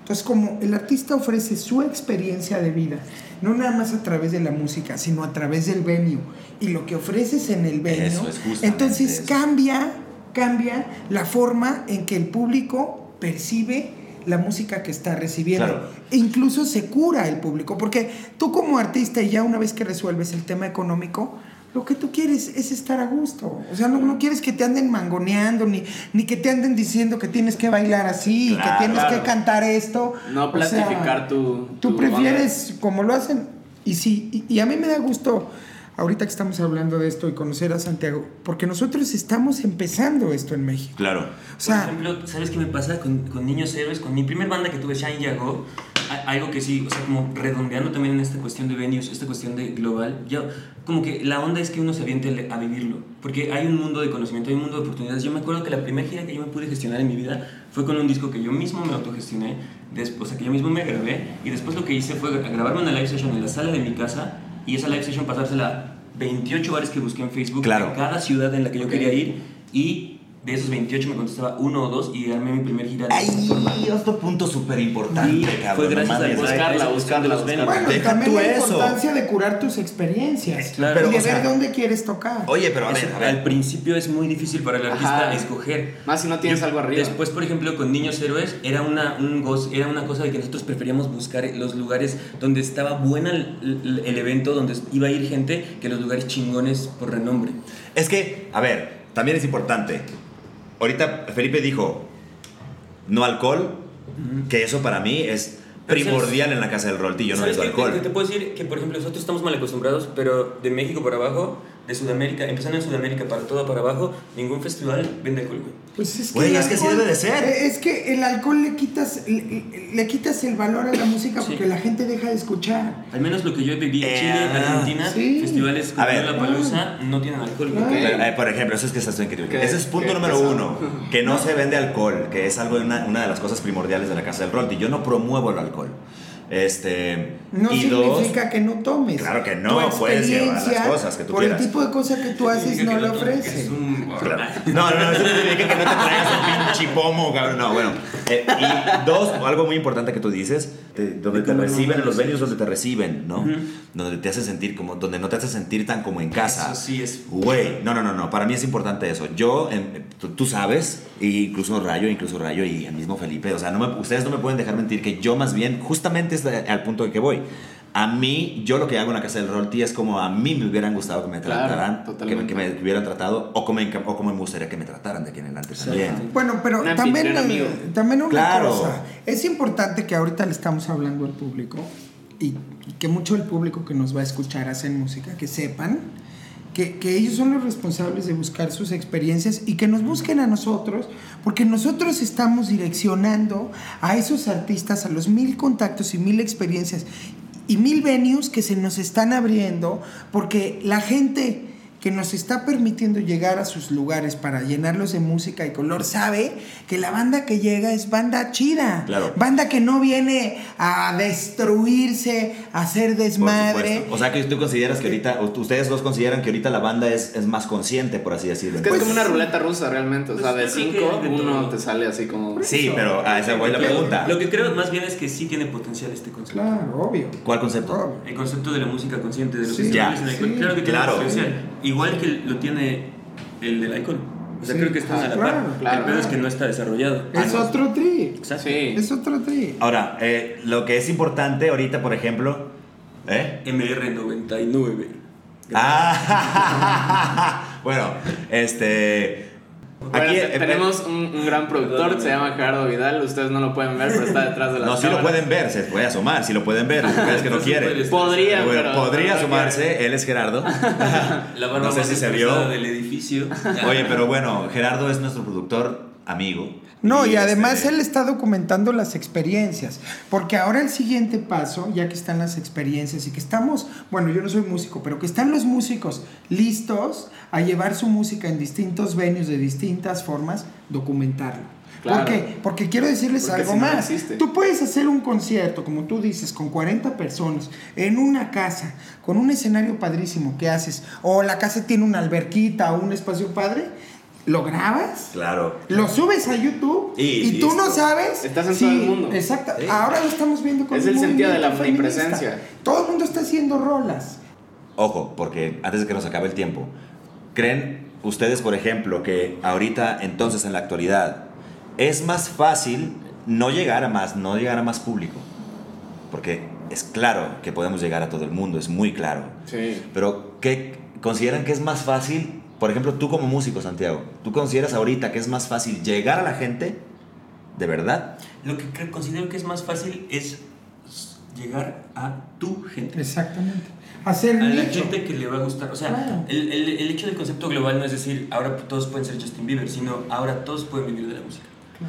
Entonces, como el artista ofrece su experiencia de vida, no nada más a través de la música, sino a través del venue, y lo que ofreces en el venue, Eso es entonces eso. cambia, cambia la forma en que el público percibe la música que está recibiendo. Claro. E incluso se cura el público, porque tú como artista, y ya una vez que resuelves el tema económico, lo que tú quieres es estar a gusto. O sea, no, no quieres que te anden mangoneando, ni, ni que te anden diciendo que tienes que bailar así, Claro, que tienes claro. que cantar esto. No O plastificar sea, tu. Tú tu prefieres como lo hacen. Y sí, y, y a mí me da gusto, ahorita que estamos hablando de esto y conocer a Santiago, porque nosotros estamos empezando esto en México. Claro. O sea, Por ejemplo, ¿sabes qué me pasa con, con Niños Héroes? Con mi primer banda que tuve, Shine Yago, algo que sí, o sea, como redondeando también en esta cuestión de venues, esta cuestión de global, yo, como que la onda es que uno se aviente a vivirlo, porque hay un mundo de conocimiento, hay un mundo de oportunidades. Yo me acuerdo que la primera gira que yo me pude gestionar en mi vida fue con un disco que yo mismo me autogestioné, después, o sea, que yo mismo me grabé, y después lo que hice fue grabarme una live session en la sala de mi casa, y esa live session pasársela a 28 bares que busqué en Facebook, Claro. de cada ciudad en la que yo Ok. quería ir, y de esos 28 me contestaba uno o dos y armé mi primer gira de. Ay, otro punto súper importante, cabrón. fue gracias a buscarla, buscarla, venues. bueno, deja también tú la eso. importancia de curar tus experiencias. Claro. Pero, y de o sea, ver dónde quieres tocar. Oye, pero a ver, Eso, a ver. Al principio es muy difícil para el artista Ajá. escoger. Más si no tienes Yo- algo arriba. Después, por ejemplo, con Niños Héroes, era una, un goz- era una cosa de que nosotros preferíamos buscar los lugares donde estaba buena el, el- el evento, donde iba a ir gente, que los lugares chingones por renombre. Es que, a ver, también es importante. Ahorita Felipe dijo, no alcohol, que eso para mí es primordial en la casa del Rolti, yo no ¿Sabes necesito qué? alcohol. Te, te puedo decir que, por ejemplo, nosotros estamos mal acostumbrados, pero de México para abajo, de Sudamérica, empezando en Sudamérica para todo para abajo, ningún festival vende alcohol, güey. Pues es que, Güey, es que así debe de ser. eh, Es que el alcohol le quitas, le, le quitas el valor a la música Sí. porque la gente deja de escuchar. Al menos lo que yo viví en Eh, Chile, Argentina, sí. festivales como A ver. La Palusa no tienen alcohol. Pero, eh, por ejemplo, eso es que está increíble. ¿Qué? Ese es punto ¿Qué? número uno, que no, se vende alcohol, que es algo una, una de las cosas primordiales de la casa del Rolti. Yo no promuevo el alcohol. Este, No y dos, significa que no tomes. Claro que no, puedes llevar las cosas que tú Por quieras. el tipo de cosas que tú haces, no que lo Es ofrece. un... Claro. No, no, no, eso no significa que no te traigas un pinche pomo, cabrón. No, bueno. Eh, y dos, algo muy importante que tú dices, te- donde te reciben, en los venues donde te reciben, ¿no? Donde te hace sentir como, donde no te hace sentir tan como en casa. Eso sí es... Güey, no, no, no, no, para mí es importante eso. Yo, em, tú, tú sabes, incluso Rayo, incluso Rayo y el mismo Felipe, o sea, no me- ustedes no me pueden dejar mentir que yo más bien, justamente es al punto de que voy. A mí, yo lo que hago en la casa del Rolti es como a mí me hubieran gustado que me Claro, trataran, que me, que me hubieran tratado, o como, en- o como me gustaría que me trataran de aquí en adelante también. Bueno, pero Un también, amigo. eh, también una Claro. cosa. Es importante que ahorita le estamos hablando al público y, y que mucho del público que nos va a escuchar hacen música, que sepan que, ellos son los responsables de buscar sus experiencias y que nos busquen a nosotros, porque nosotros estamos direccionando a esos artistas a los mil contactos y mil experiencias y mil venues que se nos están abriendo, porque la gente que nos está permitiendo llegar a sus lugares para llenarlos de música y color sabe que la banda que llega es banda chida, Claro. banda que no viene a destruirse, a hacer Por desmadre. supuesto. O sea que tú consideras que ahorita, ustedes dos consideran que ahorita la banda es, es más consciente, por así decirlo. Es que Pues- es como una ruleta rusa realmente. O sea, de Pues yo creo cinco, que de uno todo. te sale así como. Sí, pero a esa voy la pregunta. Lo que creo más bien es que sí tiene potencial este concepto. Claro, obvio. ¿Cuál concepto? obvio. El concepto de la música consciente, de los Sí, ya, sí. Claro que tiene Claro. potencial. Igual que lo tiene el del Icon. O sea, Sí. creo que están Ah, a la claro, par. claro. el pedo es que no está desarrollado. Es Ah, otro tri. Exacto. Sí. Es otro tri. Ahora, eh, lo que es importante ahorita, por ejemplo, ¿eh? MR99. Ah, bueno, este. Bueno, Aquí te- tenemos un, un gran productor, se llama Gerardo Vidal. Ustedes no lo pueden ver, pero está detrás de la No, si lo pueden ver, se puede asomar, si lo pueden ver, es que no quiere. Podría, pero. podría pero asomarse, él es Gerardo. La barba No sé si se vio. del edificio. Oye, pero bueno, Gerardo es nuestro productor amigo. No, y, además él está documentando las experiencias, porque ahora el siguiente paso, ya que están las experiencias y que estamos, bueno, yo no soy músico, pero que están los músicos listos a llevar su música en distintos venues de distintas formas, documentarlo. Claro. ¿Por qué? Porque quiero decirles Porque algo si no, no más. existe. Tú puedes hacer un concierto, como tú dices, con 40 personas, en una casa, con un escenario padrísimo que haces, o la casa tiene una alberquita o un espacio padre, lo grabas Claro. lo subes a YouTube Y y, tú no sabes. Estás en todo el mundo. Exacto. Sí. Ahora lo estamos viendo con Es el sentido de la omnipresencia. Todo el mundo está haciendo rolas. Ojo, porque antes de que nos acabe el tiempo, ¿creen ustedes, por ejemplo, que ahorita, entonces, en la actualidad, es más fácil no llegar a más, no llegar a más público? Porque es claro que podemos llegar a todo el mundo, es muy claro. Sí. Pero, ¿qué consideran que es más fácil? Por ejemplo, tú como músico, Santiago, ¿tú consideras ahorita que es más fácil llegar a la gente de verdad? Lo que considero que es más fácil es llegar a tu gente. Exactamente. Hacer A la gente que le va a gustar. O sea, Claro. el, el, el hecho del concepto global no es decir ahora todos pueden ser Justin Bieber, sino ahora todos pueden vivir de la música.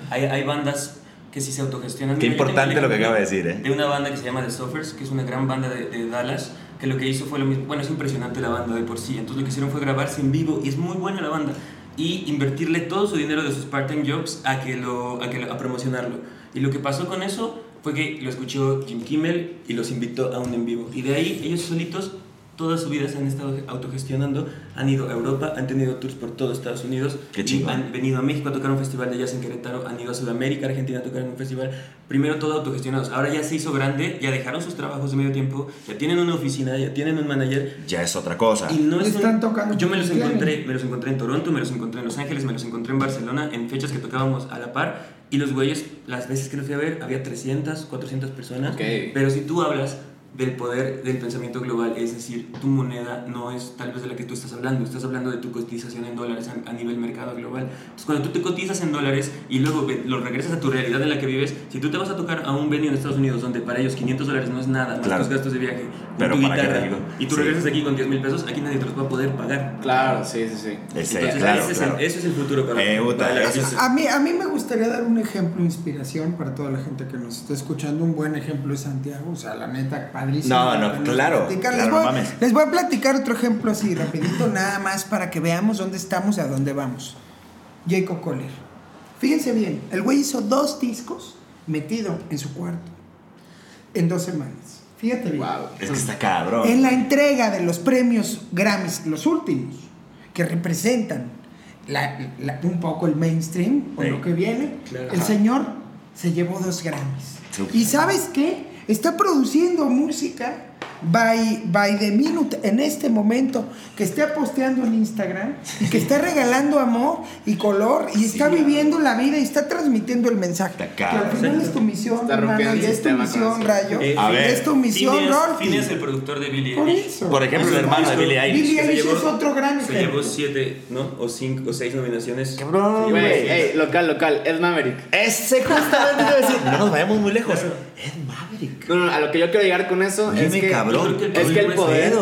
Hay, hay bandas que sí se autogestionan. Qué Mira, importante lo que acaba de decir, ¿eh? De una banda que se llama The Suffers, que es una gran banda de, de Dallas, que lo que hizo fue lo mismo. Bueno, es impresionante la banda de por sí. Entonces lo que hicieron fue grabarse en vivo y es muy buena la banda. Y invertirle todo su dinero de sus part-time jobs a, que lo, a, que lo- a promocionarlo. Y lo que pasó con eso fue que lo escuchó Jim Kimmel y los invitó a un en vivo. Y de ahí ellos solitos toda su vida se han estado autogestionando, han ido a Europa, han tenido tours por todo Estados Unidos, Qué y han venido a México a tocar un festival de jazz en Querétaro, han ido a Sudamérica, Argentina a tocar en un festival, primero todo autogestionados, ahora ya se hizo grande, ya dejaron sus trabajos de medio tiempo, ya tienen una oficina, ya tienen un manager, Ya es otra cosa. y no es Están un- tocando Yo me los encontré, me los encontré en Toronto, me los encontré en Los Ángeles, me los encontré en Barcelona, en fechas que tocábamos a la par. Y los güeyes, las veces que los fui a ver, había 300, 400 personas. Ok. Pero si tú hablas del poder del pensamiento global, es decir, tu moneda no es tal vez de la que tú estás hablando, estás hablando de tu cotización en dólares a, a nivel mercado global. Entonces, cuando tú te cotizas en dólares y luego lo regresas a tu realidad en la que vives, si tú te vas a tocar a un venue en Estados Unidos donde para ellos 500 dólares no es nada, más Claro. tus gastos de viaje, Pero tu guitarra, y tú Sí. regresas aquí con 10 mil pesos, aquí nadie te los va a poder pagar. Claro, sí, sí, sí. Ese, Entonces, claro, ese, claro. Es el, ese es el futuro para, Eh, para la eso. A mí, a mí me gustaría dar un ejemplo de inspiración para toda la gente que nos está escuchando. Un buen ejemplo es Santiago, o sea, la neta, padrísimo. No, no, claro, claro, les, voy, no mames. les voy a platicar otro ejemplo así, rapidito, nada más para que veamos dónde estamos y a dónde vamos. Jacob Collier. Fíjense bien, el güey hizo dos discos metido en su cuarto. en dos semanas. Fíjate bien. Wow. Es que está cabrón. En la entrega de los premios Grammys, los últimos, que representan la- la- un poco el mainstream o Sí. lo que viene, Claro. el señor se llevó dos Grammys. Súper. ¿Y sabes qué? Está produciendo música by, by the minute en este momento, que está posteando en Instagram y que está regalando amor y color y está viviendo la vida y está transmitiendo el mensaje. Está Que al final es tu misión, hermano, y es tu misión. Rayo. Eh, A ver. Es tu misión, Rolfi. Phineas, el productor de Billie Por Eilish. eso. Por ejemplo, el Es hermano de Billie Eilish. Billie Eilish es otro gran Se ejemplo. llevó siete, ¿no? O cinco o seis nominaciones. Cabrón, Güey, seis. ey, local, local, es Maverick. Ese justamente decir. No nos vayamos muy lejos. Es Maverick. No, no, a lo que yo quiero llegar con eso Oye, es mi que. cabrón. Es que el poder.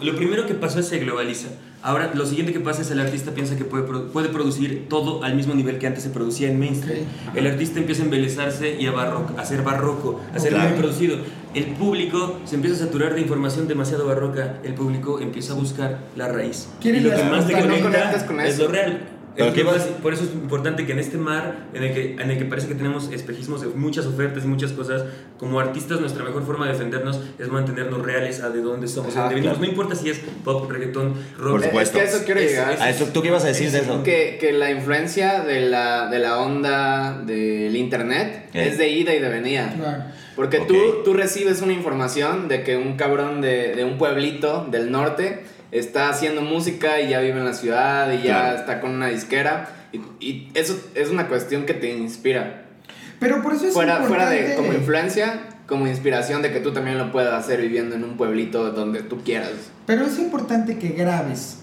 Lo primero que pasa es se globaliza. Ahora, lo siguiente que pasa es el artista piensa que puede, puede producir todo al mismo nivel que antes se producía en mainstream. El artista empieza a embelezarse y a, barroco, a ser barroco, a ser Claro. bien producido. El público se empieza a saturar de información demasiado barroca. El público empieza a buscar la raíz. ¿Quieren y lo que más te conecta conectas con es lo real. Es ¿qué lo vas- más- por eso es importante que en este mar, en el que, en el que parece que tenemos espejismos de muchas ofertas y muchas cosas, como artistas nuestra mejor forma de defendernos es mantenernos reales a de dónde somos, Ajá, venimos. claro. No importa si es pop, reggaetón, rock. Por Es supuesto. que a eso quiero Es- llegar. es- A eso, ¿tú qué ibas a decir de eso? Que, que la influencia de la, de la onda del internet Eh. es de ida y de venida. Claro. Porque Ok. tú, tú recibes una información de que un cabrón de, de un pueblito del norte está haciendo música y ya vive en la ciudad y ya Claro. está con una disquera. Y, y eso es una cuestión que te inspira. Pero por eso es Fuera, fuera de como influencia, como inspiración de que tú también lo puedas hacer viviendo en un pueblito donde tú quieras. Pero es importante que grabes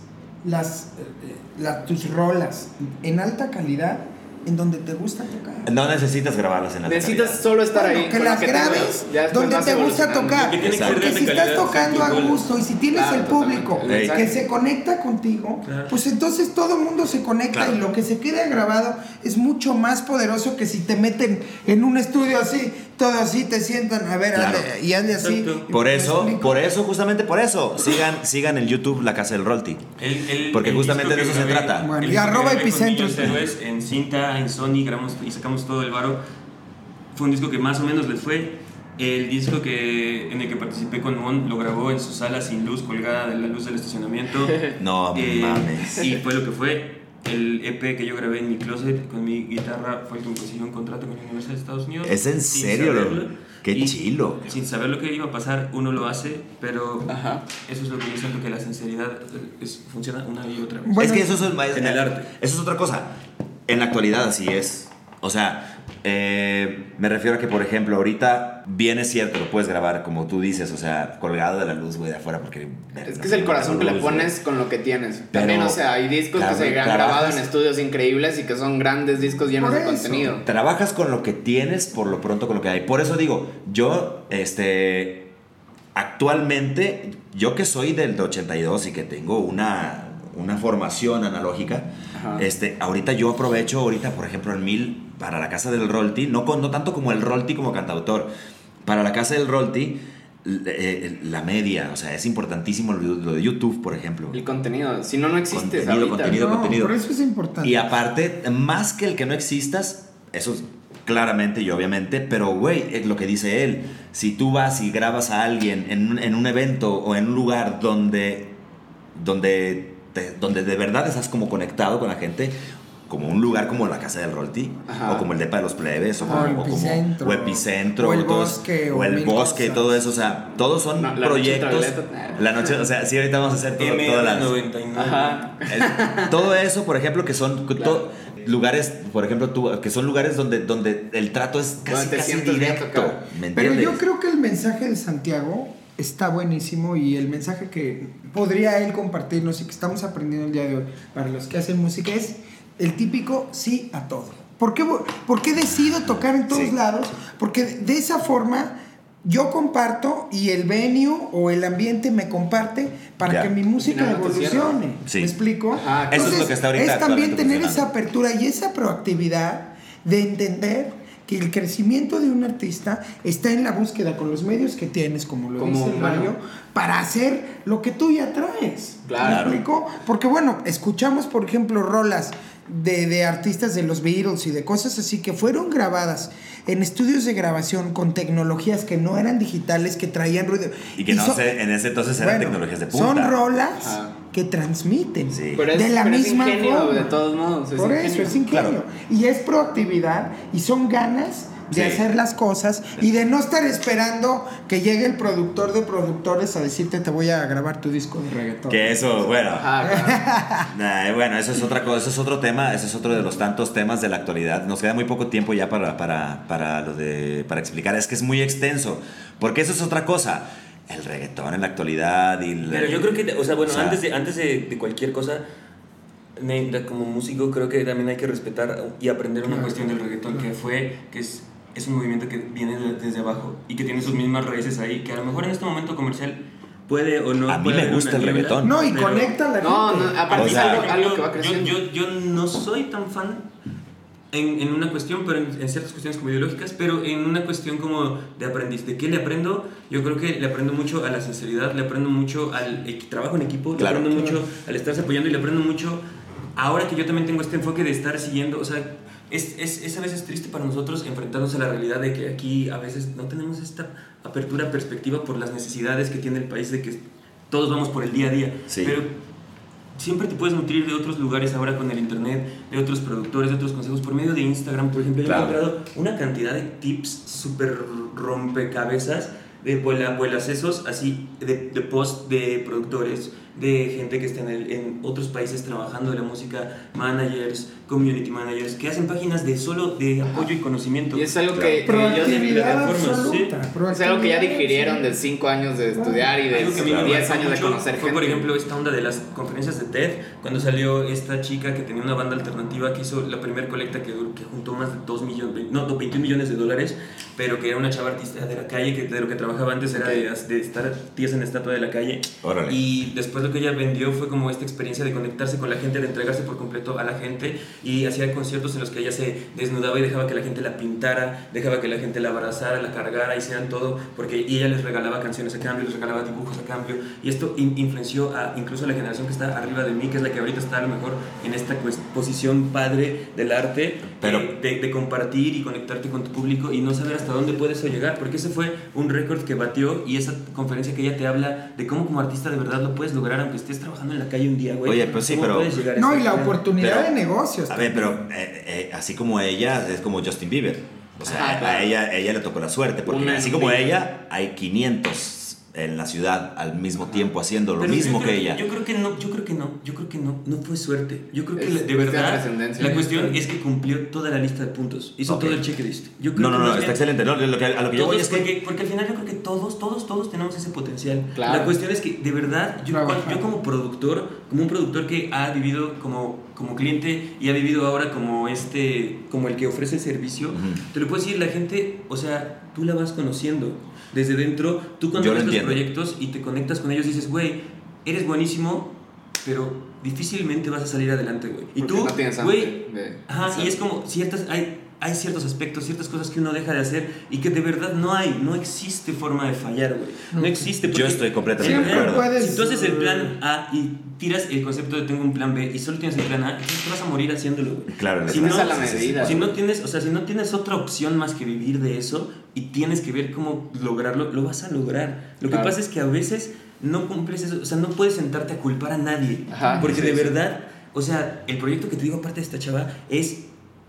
las, eh, la- tus rolas en alta calidad en donde te gusta tocar. No necesitas grabarlas en la Necesitas solo estar Bueno, ahí. que las grabes donde te gusta tocar. Porque si estás tocando a gusto y si tienes Claro, el público totalmente. que se conecta contigo, Claro. pues entonces todo el mundo se conecta Claro. y lo que se queda grabado es mucho más poderoso que si te meten en un estudio así, todo así, te sientan a ver Claro. hazle- y hazle así. Exacto. ¿Me Por eso, por eso, justamente por eso, sigan, sigan en YouTube La Casa del Rolti. El- el- Porque el justamente de eso se trata. Bueno, el y arroba grabé con Epicentro. Niños Héroes en cinta, en Sony, grabamos y sacamos todo el varo. Fue un disco que más o menos les fue. El disco que, en el que participé con Mon lo grabó en su sala sin luz, colgada de la luz del estacionamiento. No Eh, mames. Y fue lo que fue. El EP que yo grabé en mi closet con mi guitarra fue el que me consiguió un contrato con la Universidad de Estados Unidos. ¿Es en sin serio, lo- saberlo. qué Y chilo. Sin saber lo que iba a pasar, uno lo hace, pero Ajá. eso es lo que yo siento que la sinceridad eh, es- funciona una y otra vez. Bueno, es que eso es, es- en el arte. Eso es otra cosa. En la actualidad así es. O sea, eh, me refiero a que, por ejemplo, ahorita bien es cierto, lo puedes grabar como tú dices, o sea, colgado de la luz, güey, de afuera, porque... Es que es el corazón que le pones con lo que tienes. Pero- También, o sea, hay discos Claro, que se han grabado en estudios increíbles y que son grandes discos llenos de contenido. Trabajas con lo que tienes, por lo pronto con lo que hay. Por eso digo, yo, este, actualmente, yo que soy del 82 y que tengo una, una formación analógica, Ajá. este, ahorita yo aprovecho, ahorita, por ejemplo, el Mil, para la casa del Rolti, no, con, no tanto como el Rolti como cantautor, para la casa del Rolti, eh, la media, o sea, es importantísimo lo, lo de YouTube, por ejemplo. El contenido. Si no, no existes Contenido, ahorita. contenido. no, contenido. por eso es importante. Y aparte, más que el que no existas, eso es claramente y obviamente, pero güey, es lo que dice él, si tú vas y grabas a alguien en un, en un evento o en un lugar donde, donde, te- donde de verdad estás como conectado con la gente, como un lugar como la Casa del Rolti, Ajá. o como el Depa de los Plebes, o, Ah, como, o como- Epicentro. o Epicentro, O el Bosque, o o el bosque, cosas. todo eso, o sea, todos son No, la noche proyectos. La noche, o sea, sí, ahorita vamos a hacer todo, todas las- MM99. Ajá. el- todo eso, por ejemplo, que son to- lugares, por ejemplo, tú, que son lugares donde, donde el trato es casi, casi directo. tocado. ¿Me Pero yo creo que el mensaje de Santiago está buenísimo y el mensaje que podría él compartirnos y que estamos aprendiendo el día de hoy para los que hacen música es el típico sí a todo. ¿Por qué, por qué decido tocar en todos Sí. lados? Porque de esa forma yo comparto y el venue o el ambiente me comparte para Ya. que mi música evolucione. Sí. ¿Me explico? Ajá, Eso es lo que está ahorita Es también tener esa apertura y esa proactividad de entender que el crecimiento de un artista está en la búsqueda con los medios que tienes, como lo Como dice. Mario, para hacer lo que tú ya traes. Claro. ¿Me explico? Porque bueno, escuchamos, por ejemplo, rolas de, de artistas de los Beatles y de cosas así que fueron grabadas en estudios de grabación con tecnologías que no eran digitales, que traían ruido. Y que no son- sé, en ese entonces eran bueno, tecnologías de punta. Son rolas Ajá. que transmiten Sí. Pero es, de la pero es misma ingenio, forma. de todos modos. Es Por ingenio. eso es ingenio. Claro. Y es proactividad y son ganas de Sí. hacer las cosas y de no estar esperando que llegue el productor de productores a decirte te voy a grabar tu disco de reggaetón. Que eso, bueno. Claro. Nah, bueno, eso es otra cosa, eso es otro tema, ese es otro de los tantos temas de la actualidad. Nos queda muy poco tiempo ya para, para, para, lo de, para explicar, es que es muy extenso, porque eso es otra cosa. El reggaetón en la actualidad y... la- Pero yo creo que, o sea, bueno, O sea- antes, de, antes de, de cualquier cosa, como músico creo que también hay que respetar y aprender una Claro. cuestión del reggaetón, que fue, que es, es un movimiento que viene de- desde abajo y que tiene sus mismas raíces ahí, que a lo mejor en este momento comercial puede o no. A mí me gusta el reggaetón. No, y conecta la No, gente. no, aparte O es sea, algo, algo yo, que va yo, creciendo. yo, yo no soy tan fan en, en una cuestión, pero en, en ciertas cuestiones como ideológicas, pero en una cuestión como de aprendiz. ¿De qué le aprendo? Yo creo que le aprendo mucho a la sinceridad, le aprendo mucho al trabajo en equipo, Claro. le aprendo mucho al estarse apoyando y le aprendo mucho ahora que yo también tengo este enfoque de estar siguiendo, o sea, es, es, es a veces triste para nosotros enfrentarnos a la realidad de que aquí a veces no tenemos esta apertura perspectiva por las necesidades que tiene el país, de que todos vamos por el día a día. Sí. Pero siempre te puedes nutrir de otros lugares ahora con el internet, de otros productores, de otros consejos. Por medio de Instagram, por ejemplo, Claro. yo he encontrado una cantidad de tips súper rompecabezas de vuela, vuelas esos, así, de, de post de productores, de gente que está en, el- en otros países trabajando de la música, managers, community managers, que hacen páginas de solo de apoyo y conocimiento. Y es algo Claro. que, absoluta. es algo que ya digirieron de absoluta. 5 años de estudiar y de Algo que a mí me 10 marcó años de conocer fue, gente. por ejemplo, esta onda de las conferencias de TED, cuando salió esta chica que tenía una banda alternativa que hizo la primera colecta que, que juntó más de 2 millones, no, 21 millones de dólares, pero que era una chava artista de la calle, que de lo que trabajaba antes era de, de estar tías en estatua de la calle. Órale. Y después lo que ella vendió fue como esta experiencia de conectarse con la gente, de entregarse por completo a la gente y hacía conciertos en los que ella se desnudaba y dejaba que la gente la pintara, dejaba que la gente la abrazara, la cargara, hicieran todo, porque y ella les regalaba canciones a cambio, les regalaba dibujos a cambio y esto in- influenció a, incluso a la generación que está arriba de mí, que es la que ahorita está a lo mejor en esta pues, posición padre del arte, Pero- eh, de, de compartir y conectarte con tu público y no saber hasta dónde puede eso llegar, porque ese fue un récord que batió y esa conferencia que ella te habla de cómo como artista de verdad lo puedes lograr aunque estés trabajando en la calle un día, güey. Oye, pues sí, ¿Cómo pero- puedes No, y la oportunidad Pero- de negocios. A ver, pero eh, eh, así como ella, es como Justin Bieber. O sea, Ah, claro. a ella, ella le tocó la suerte, porque Una así como ella, hay 500 en la ciudad al mismo tiempo haciendo lo Pero mismo que ella. Yo creo que no, yo creo que no, yo creo que no, no fue suerte. Yo creo que Es la- de verdad la cuestión es que cumplió toda la lista de puntos, hizo todo el checklist. Yo creo No, no, que no, está bien excelente. No, lo que- a lo que yo voy es que... porque, porque al final yo creo que todos, todos, todos tenemos ese potencial. Claro. La cuestión es que de verdad, yo, como productor, como un productor que ha vivido como, como cliente y ha vivido ahora como este, como el que ofrece el servicio, te lo puedo decir, la gente, o sea, tú la vas conociendo desde dentro, tú ves los proyectos y te conectas con ellos dices, güey, eres buenísimo, pero difícilmente vas a salir adelante, güey. Y Porque tú, no güey, de- Ajá, y es como ciertas, hay, hay ciertos aspectos, ciertas cosas que uno deja de hacer y que de verdad no hay, no existe forma de fallar, güey. No existe. Yo estoy completamente de acuerdo. puedes- Si tú haces el plan A y tiras el concepto de tengo un plan B y solo tienes el plan A, entonces te vas a morir haciéndolo, güey. Claro, Si no, a la medida. si no tienes, o sea, si no tienes otra opción más que vivir de eso y tienes que ver cómo lograrlo, lo vas a lograr. Lo que Claro. pasa es que a veces no cumples eso, o sea, no puedes sentarte a culpar a nadie, Ajá, porque sí, de sí. verdad, o sea, el proyecto que te digo aparte de esta chava es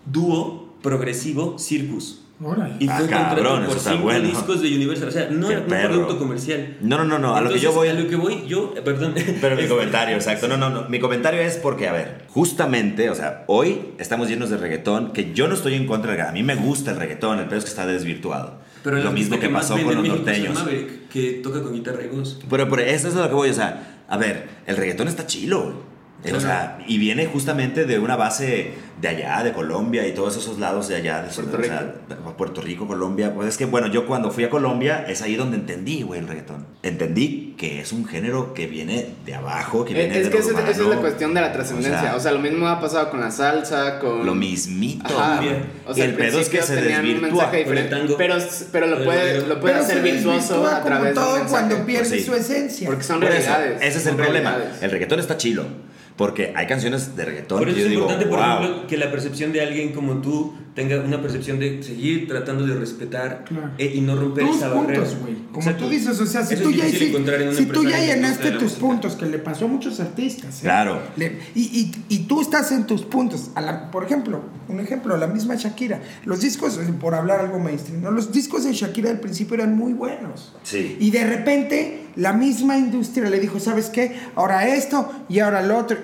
dúo progresivo Circus. Órale. Y Ah, fue contratado cabrón, por eso está cinco bueno. discos de Universal. O sea, no Qué era un perro. producto comercial. No, no, no, no. A lo que yo voy... A lo que voy, yo, eh, perdón. Pero mi Este, comentario, exacto. No, no, no. Mi comentario es porque, a ver, justamente, o sea, hoy estamos llenos de reggaetón, que yo no estoy en contra del reggaetón. A mí me gusta el reggaetón, el pedo es que está desvirtuado. Pero lo mismo que más pasó con los norteños. Maverick, que toca con guitarra y voz. Pero, pero eso es a lo que voy, o sea, a ver, el reggaetón está chilo, Eh, O sea, y viene justamente de una base de allá, de Colombia y todos esos lados de allá, de Puerto o sea, de Puerto Rico, Colombia. Pues es que, bueno, yo cuando fui a Colombia es ahí donde entendí, güey, el reggaetón. Entendí que es un género que viene de abajo, que viene Es, es de que esa, esa es la cuestión de la trascendencia. O sea- O sea, lo mismo ha pasado con la salsa, con. Lo mismito. Ajá. güey. O sea, el pedo es que se desvirtúa. Pero, pero lo puede, lo puede Pero hacer se virtuoso a través como de todo cuando pierde Pues sí. su esencia. Porque son realidades. ese es el problema. El reggaetón está chilo. Porque hay canciones de reggaetón Por eso que yo es digo, importante, por wow. ejemplo, que la percepción de alguien como tú tenga una percepción de seguir tratando de respetar Claro. eh, y no romper tus esa puntos, barrera. güey. Como Exacto. tú dices, o sea, si Eso tú ya, un si tú ya llenaste tus puntos, que le pasó a muchos artistas. ¿eh? Claro. Le- y, y, y tú estás en tus puntos. A la- por ejemplo, un ejemplo, la misma Shakira. Los discos, eh, por hablar algo mainstream, ¿no? los discos de Shakira al principio eran muy buenos. Sí. Y de repente la misma industria le dijo, ¿sabes qué? Ahora esto y ahora lo otro.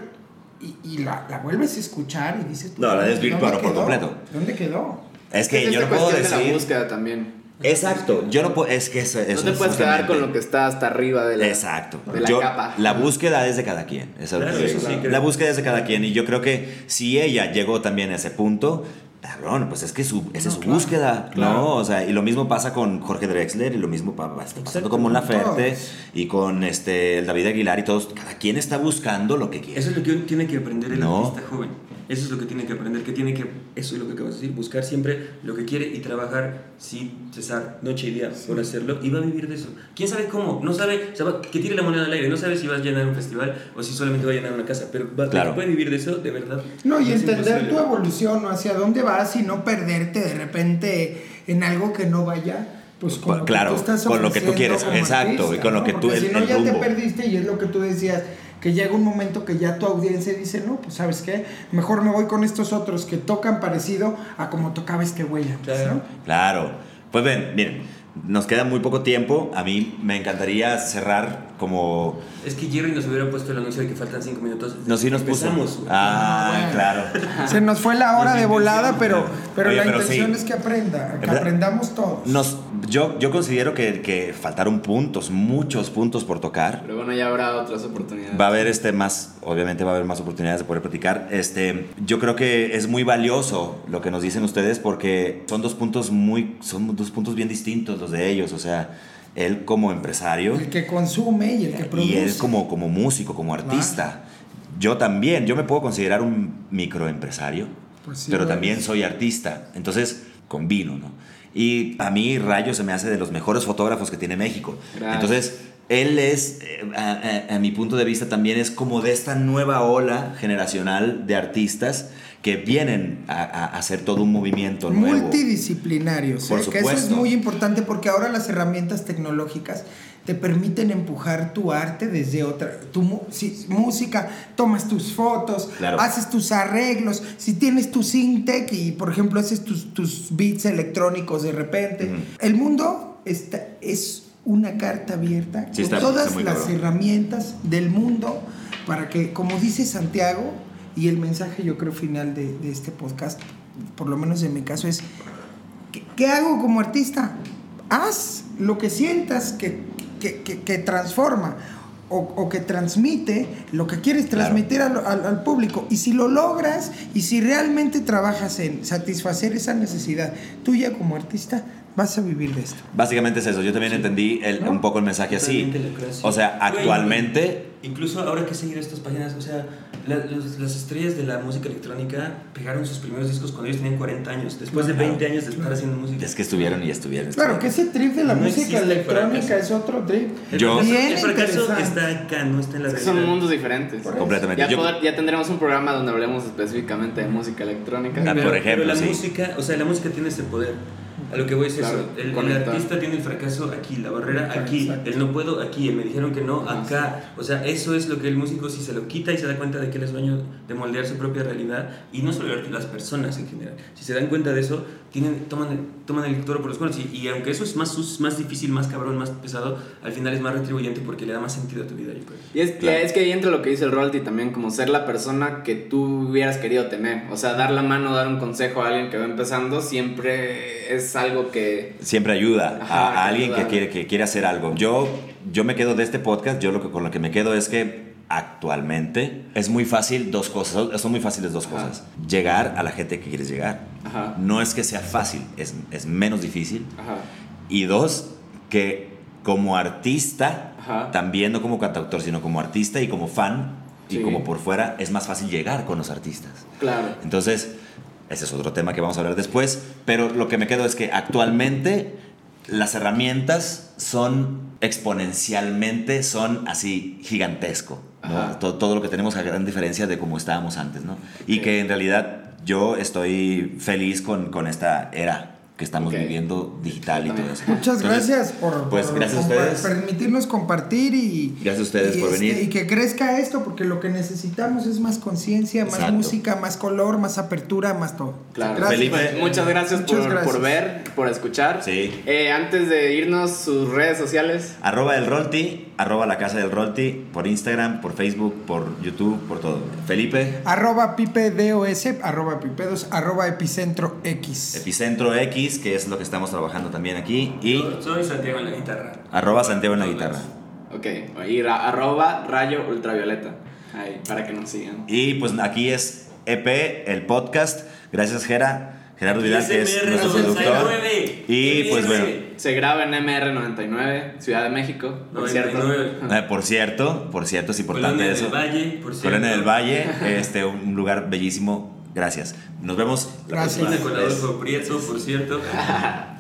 Y, y la, la vuelves a escuchar y dices... No, la ¿dónde desvirtuaron por completo. ¿Dónde quedó? Es que Es yo no puedo cuestión de la decir. búsqueda también. Exacto, yo no puedo. Es que eso, No eso te es puedes quedar con lo que está hasta arriba de la, Exacto. de la Yo- capa. La búsqueda es de cada quien. Eso Claro, eso sí, la búsqueda es de cada quien. Y yo creo que si ella llegó también a ese punto, cabrón, pues es que su, esa No, es su claro, búsqueda, claro. ¿no? O sea, y lo mismo pasa con Jorge Drexler y lo mismo está pasando con Laferte y con este, el David Aguilar y todos. Cada quien está buscando lo que quiere. Eso es lo que tiene que aprender el No. artista joven. Eso es lo que tiene que aprender, que tiene que, eso es lo que acabas de decir, buscar siempre lo que quiere y trabajar sin cesar noche y día por hacerlo y va a vivir de eso. ¿Quién sabe cómo? No sabe, o sea, va- que tire la moneda al aire, no sabe si vas a llenar un festival o si solamente va a llenar una casa, pero va, Claro. puede vivir de eso, de verdad. No, y Es entender imposible. tu evolución, ¿no? hacia dónde vas y no perderte de repente en algo que no vaya. Pues con lo claro, que tú estás con lo que tú quieres, exacto, y con lo que tú- Porque el- si no el ya te perdiste y es lo que tú decías, que llega un momento que ya tu audiencia dice, no, pues sabes qué, mejor me voy con estos otros que tocan parecido a como tocaba este güey antes, Claro. ¿no? Claro. Pues ven, miren, nos queda muy poco tiempo. A mí me encantaría cerrar como. Es que Jerry nos hubiera puesto el anuncio de que faltan cinco minutos. No, sí nos puso. Empezamos. Ah, Ah, bueno. claro. Se nos fue la hora Nos de volada, pero, pero Oye, la pero intención sí. es que aprenda, que aprendamos todos. Nos, yo, yo considero que, que faltaron puntos, muchos puntos por tocar. Pero bueno, ya habrá otras oportunidades. Va a haber este más, obviamente va a haber más oportunidades de poder platicar. Este, yo creo que es muy valioso lo que nos dicen ustedes porque son dos puntos muy, son dos puntos bien distintos los de ellos. O sea, él como empresario El que consume y el que produce. y él como, como músico, como artista. Yo también, yo me puedo considerar un microempresario, Pues sí, pero también soy artista. Entonces, combino, ¿no? Y a mí Rayo se me hace de los mejores fotógrafos que tiene México. Gracias. Entonces, él es, eh, a, a- a mi punto de vista, también es como de esta nueva ola generacional de artistas que vienen a, a hacer todo un movimiento nuevo. multidisciplinarios, Por que eso es supuesto. muy importante porque ahora las herramientas tecnológicas te permiten empujar tu arte desde otra, tu si- música, tomas tus fotos, Claro. haces tus arreglos, si tienes tu syntec y por ejemplo haces tus, tus beats electrónicos de repente, el mundo está, es una carta abierta Sí, con está- todas está las cabrón. herramientas del mundo para que, como dice Santiago, y el mensaje yo creo final de, de este podcast, por lo menos en mi caso, es, ¿qué, qué hago como artista? Haz lo que sientas que, que, que- que transforma o, o que transmite lo que quieres Claro. transmitir al, al- al público. Y si lo logras y si realmente trabajas en satisfacer esa necesidad tuya como artista, vas a vivir de esto. Básicamente es eso. Yo también entendí el- ¿No? un poco el mensaje así. O sea, actualmente Incluso ahora que seguir estas páginas, o sea, la- los- las estrellas de la música electrónica pegaron sus primeros discos cuando ellos tenían 40 años, después de Claro. 20 años de estar haciendo música. es que estuvieron y estuvieron. Claro, que ese trip de la No música electrónica es otro trip. Yo- Bien el fracaso interesante. está acá, no está en la Es que son mundos diferentes. Completamente. Ya, Yo- poder- ya tendremos un programa donde hablemos específicamente de música electrónica. Ah, Pero, por ejemplo, pero la sí. música, o sea, la música tiene ese poder. A lo que voy es Claro, eso. El, el artista tiene el fracaso aquí, la barrera aquí, Exacto. el no puedo aquí, el me dijeron que no acá. O sea, eso es lo que el músico, si se lo quita y se da cuenta de que él es dueño de moldear su propia realidad, y no solo las personas en general, si se dan cuenta de eso, tienen, toman, toman el toro por los cuernos. Y, y aunque eso es más, más difícil, más cabrón, más pesado, al final es más retribuyente porque le da más sentido a tu vida, yo creo. Y es, Claro. es que ahí entra lo que dice el royalty también, como ser la persona que tú hubieras querido tener. O sea, dar la mano, dar un consejo a alguien que va empezando, siempre es algo que... siempre ayuda Ajá, a, a que alguien que quiere, que quiere hacer algo. Yo, yo me quedo de este podcast, yo lo que, con lo que me quedo es que actualmente es muy fácil dos cosas, son- muy fáciles dos Ajá. cosas. Llegar a la gente que quieres llegar. Ajá. No es que sea fácil, es, es menos difícil. Ajá. Y dos, que como artista, también no como cantautor, sino como artista y como fan y como por fuera, es más fácil llegar con los artistas. Claro. Entonces, ese es otro tema que vamos a hablar después, pero lo que me quedo es que actualmente las herramientas son exponencialmente, son así gigantesco. ¿No? Ajá. To- Todo, lo que tenemos a gran diferencia de cómo estábamos antes, ¿no? Y que en realidad yo estoy feliz con, con esta era que estamos Ok. viviendo digital y todo eso. Muchas Entonces, gracias por, pues, por gracias a ustedes. permitirnos compartir y Gracias a ustedes y por este, venir. y que crezca esto porque lo que necesitamos es más conciencia, más Exacto. música, más color, más apertura, más todo. Claro, Gracias. Felipe, muchas gracias, Muchas por, gracias. por ver, por escuchar. Sí. Eh, antes de irnos, sus redes sociales. Arroba el Rolti, arroba la casa del Rolti, por Instagram, por Facebook, por YouTube, por todo. Felipe, Arroba pipe DOS, arroba pipedos, arroba epicentro X. Epicentro X, que es lo que estamos trabajando también aquí, y Soy Santiago en la guitarra. arroba Santiago en la guitarra. Ok, y ra- arroba rayo ultravioleta. Ahí, para que nos sigan. Y pues aquí es EP, el podcast. Gracias, Gera. Gerardo Vidal, que es nuestro productor. 99. Y pues bueno, Se graba en MR99, Ciudad de México, por cierto. 99. eh, por cierto, por cierto, es importante Colonia eso. del Valle, por cierto. Colonia del Valle, este, un lugar bellísimo. Gracias. Nos vemos la Gracias. próxima con. Adolfo Prieto, por cierto.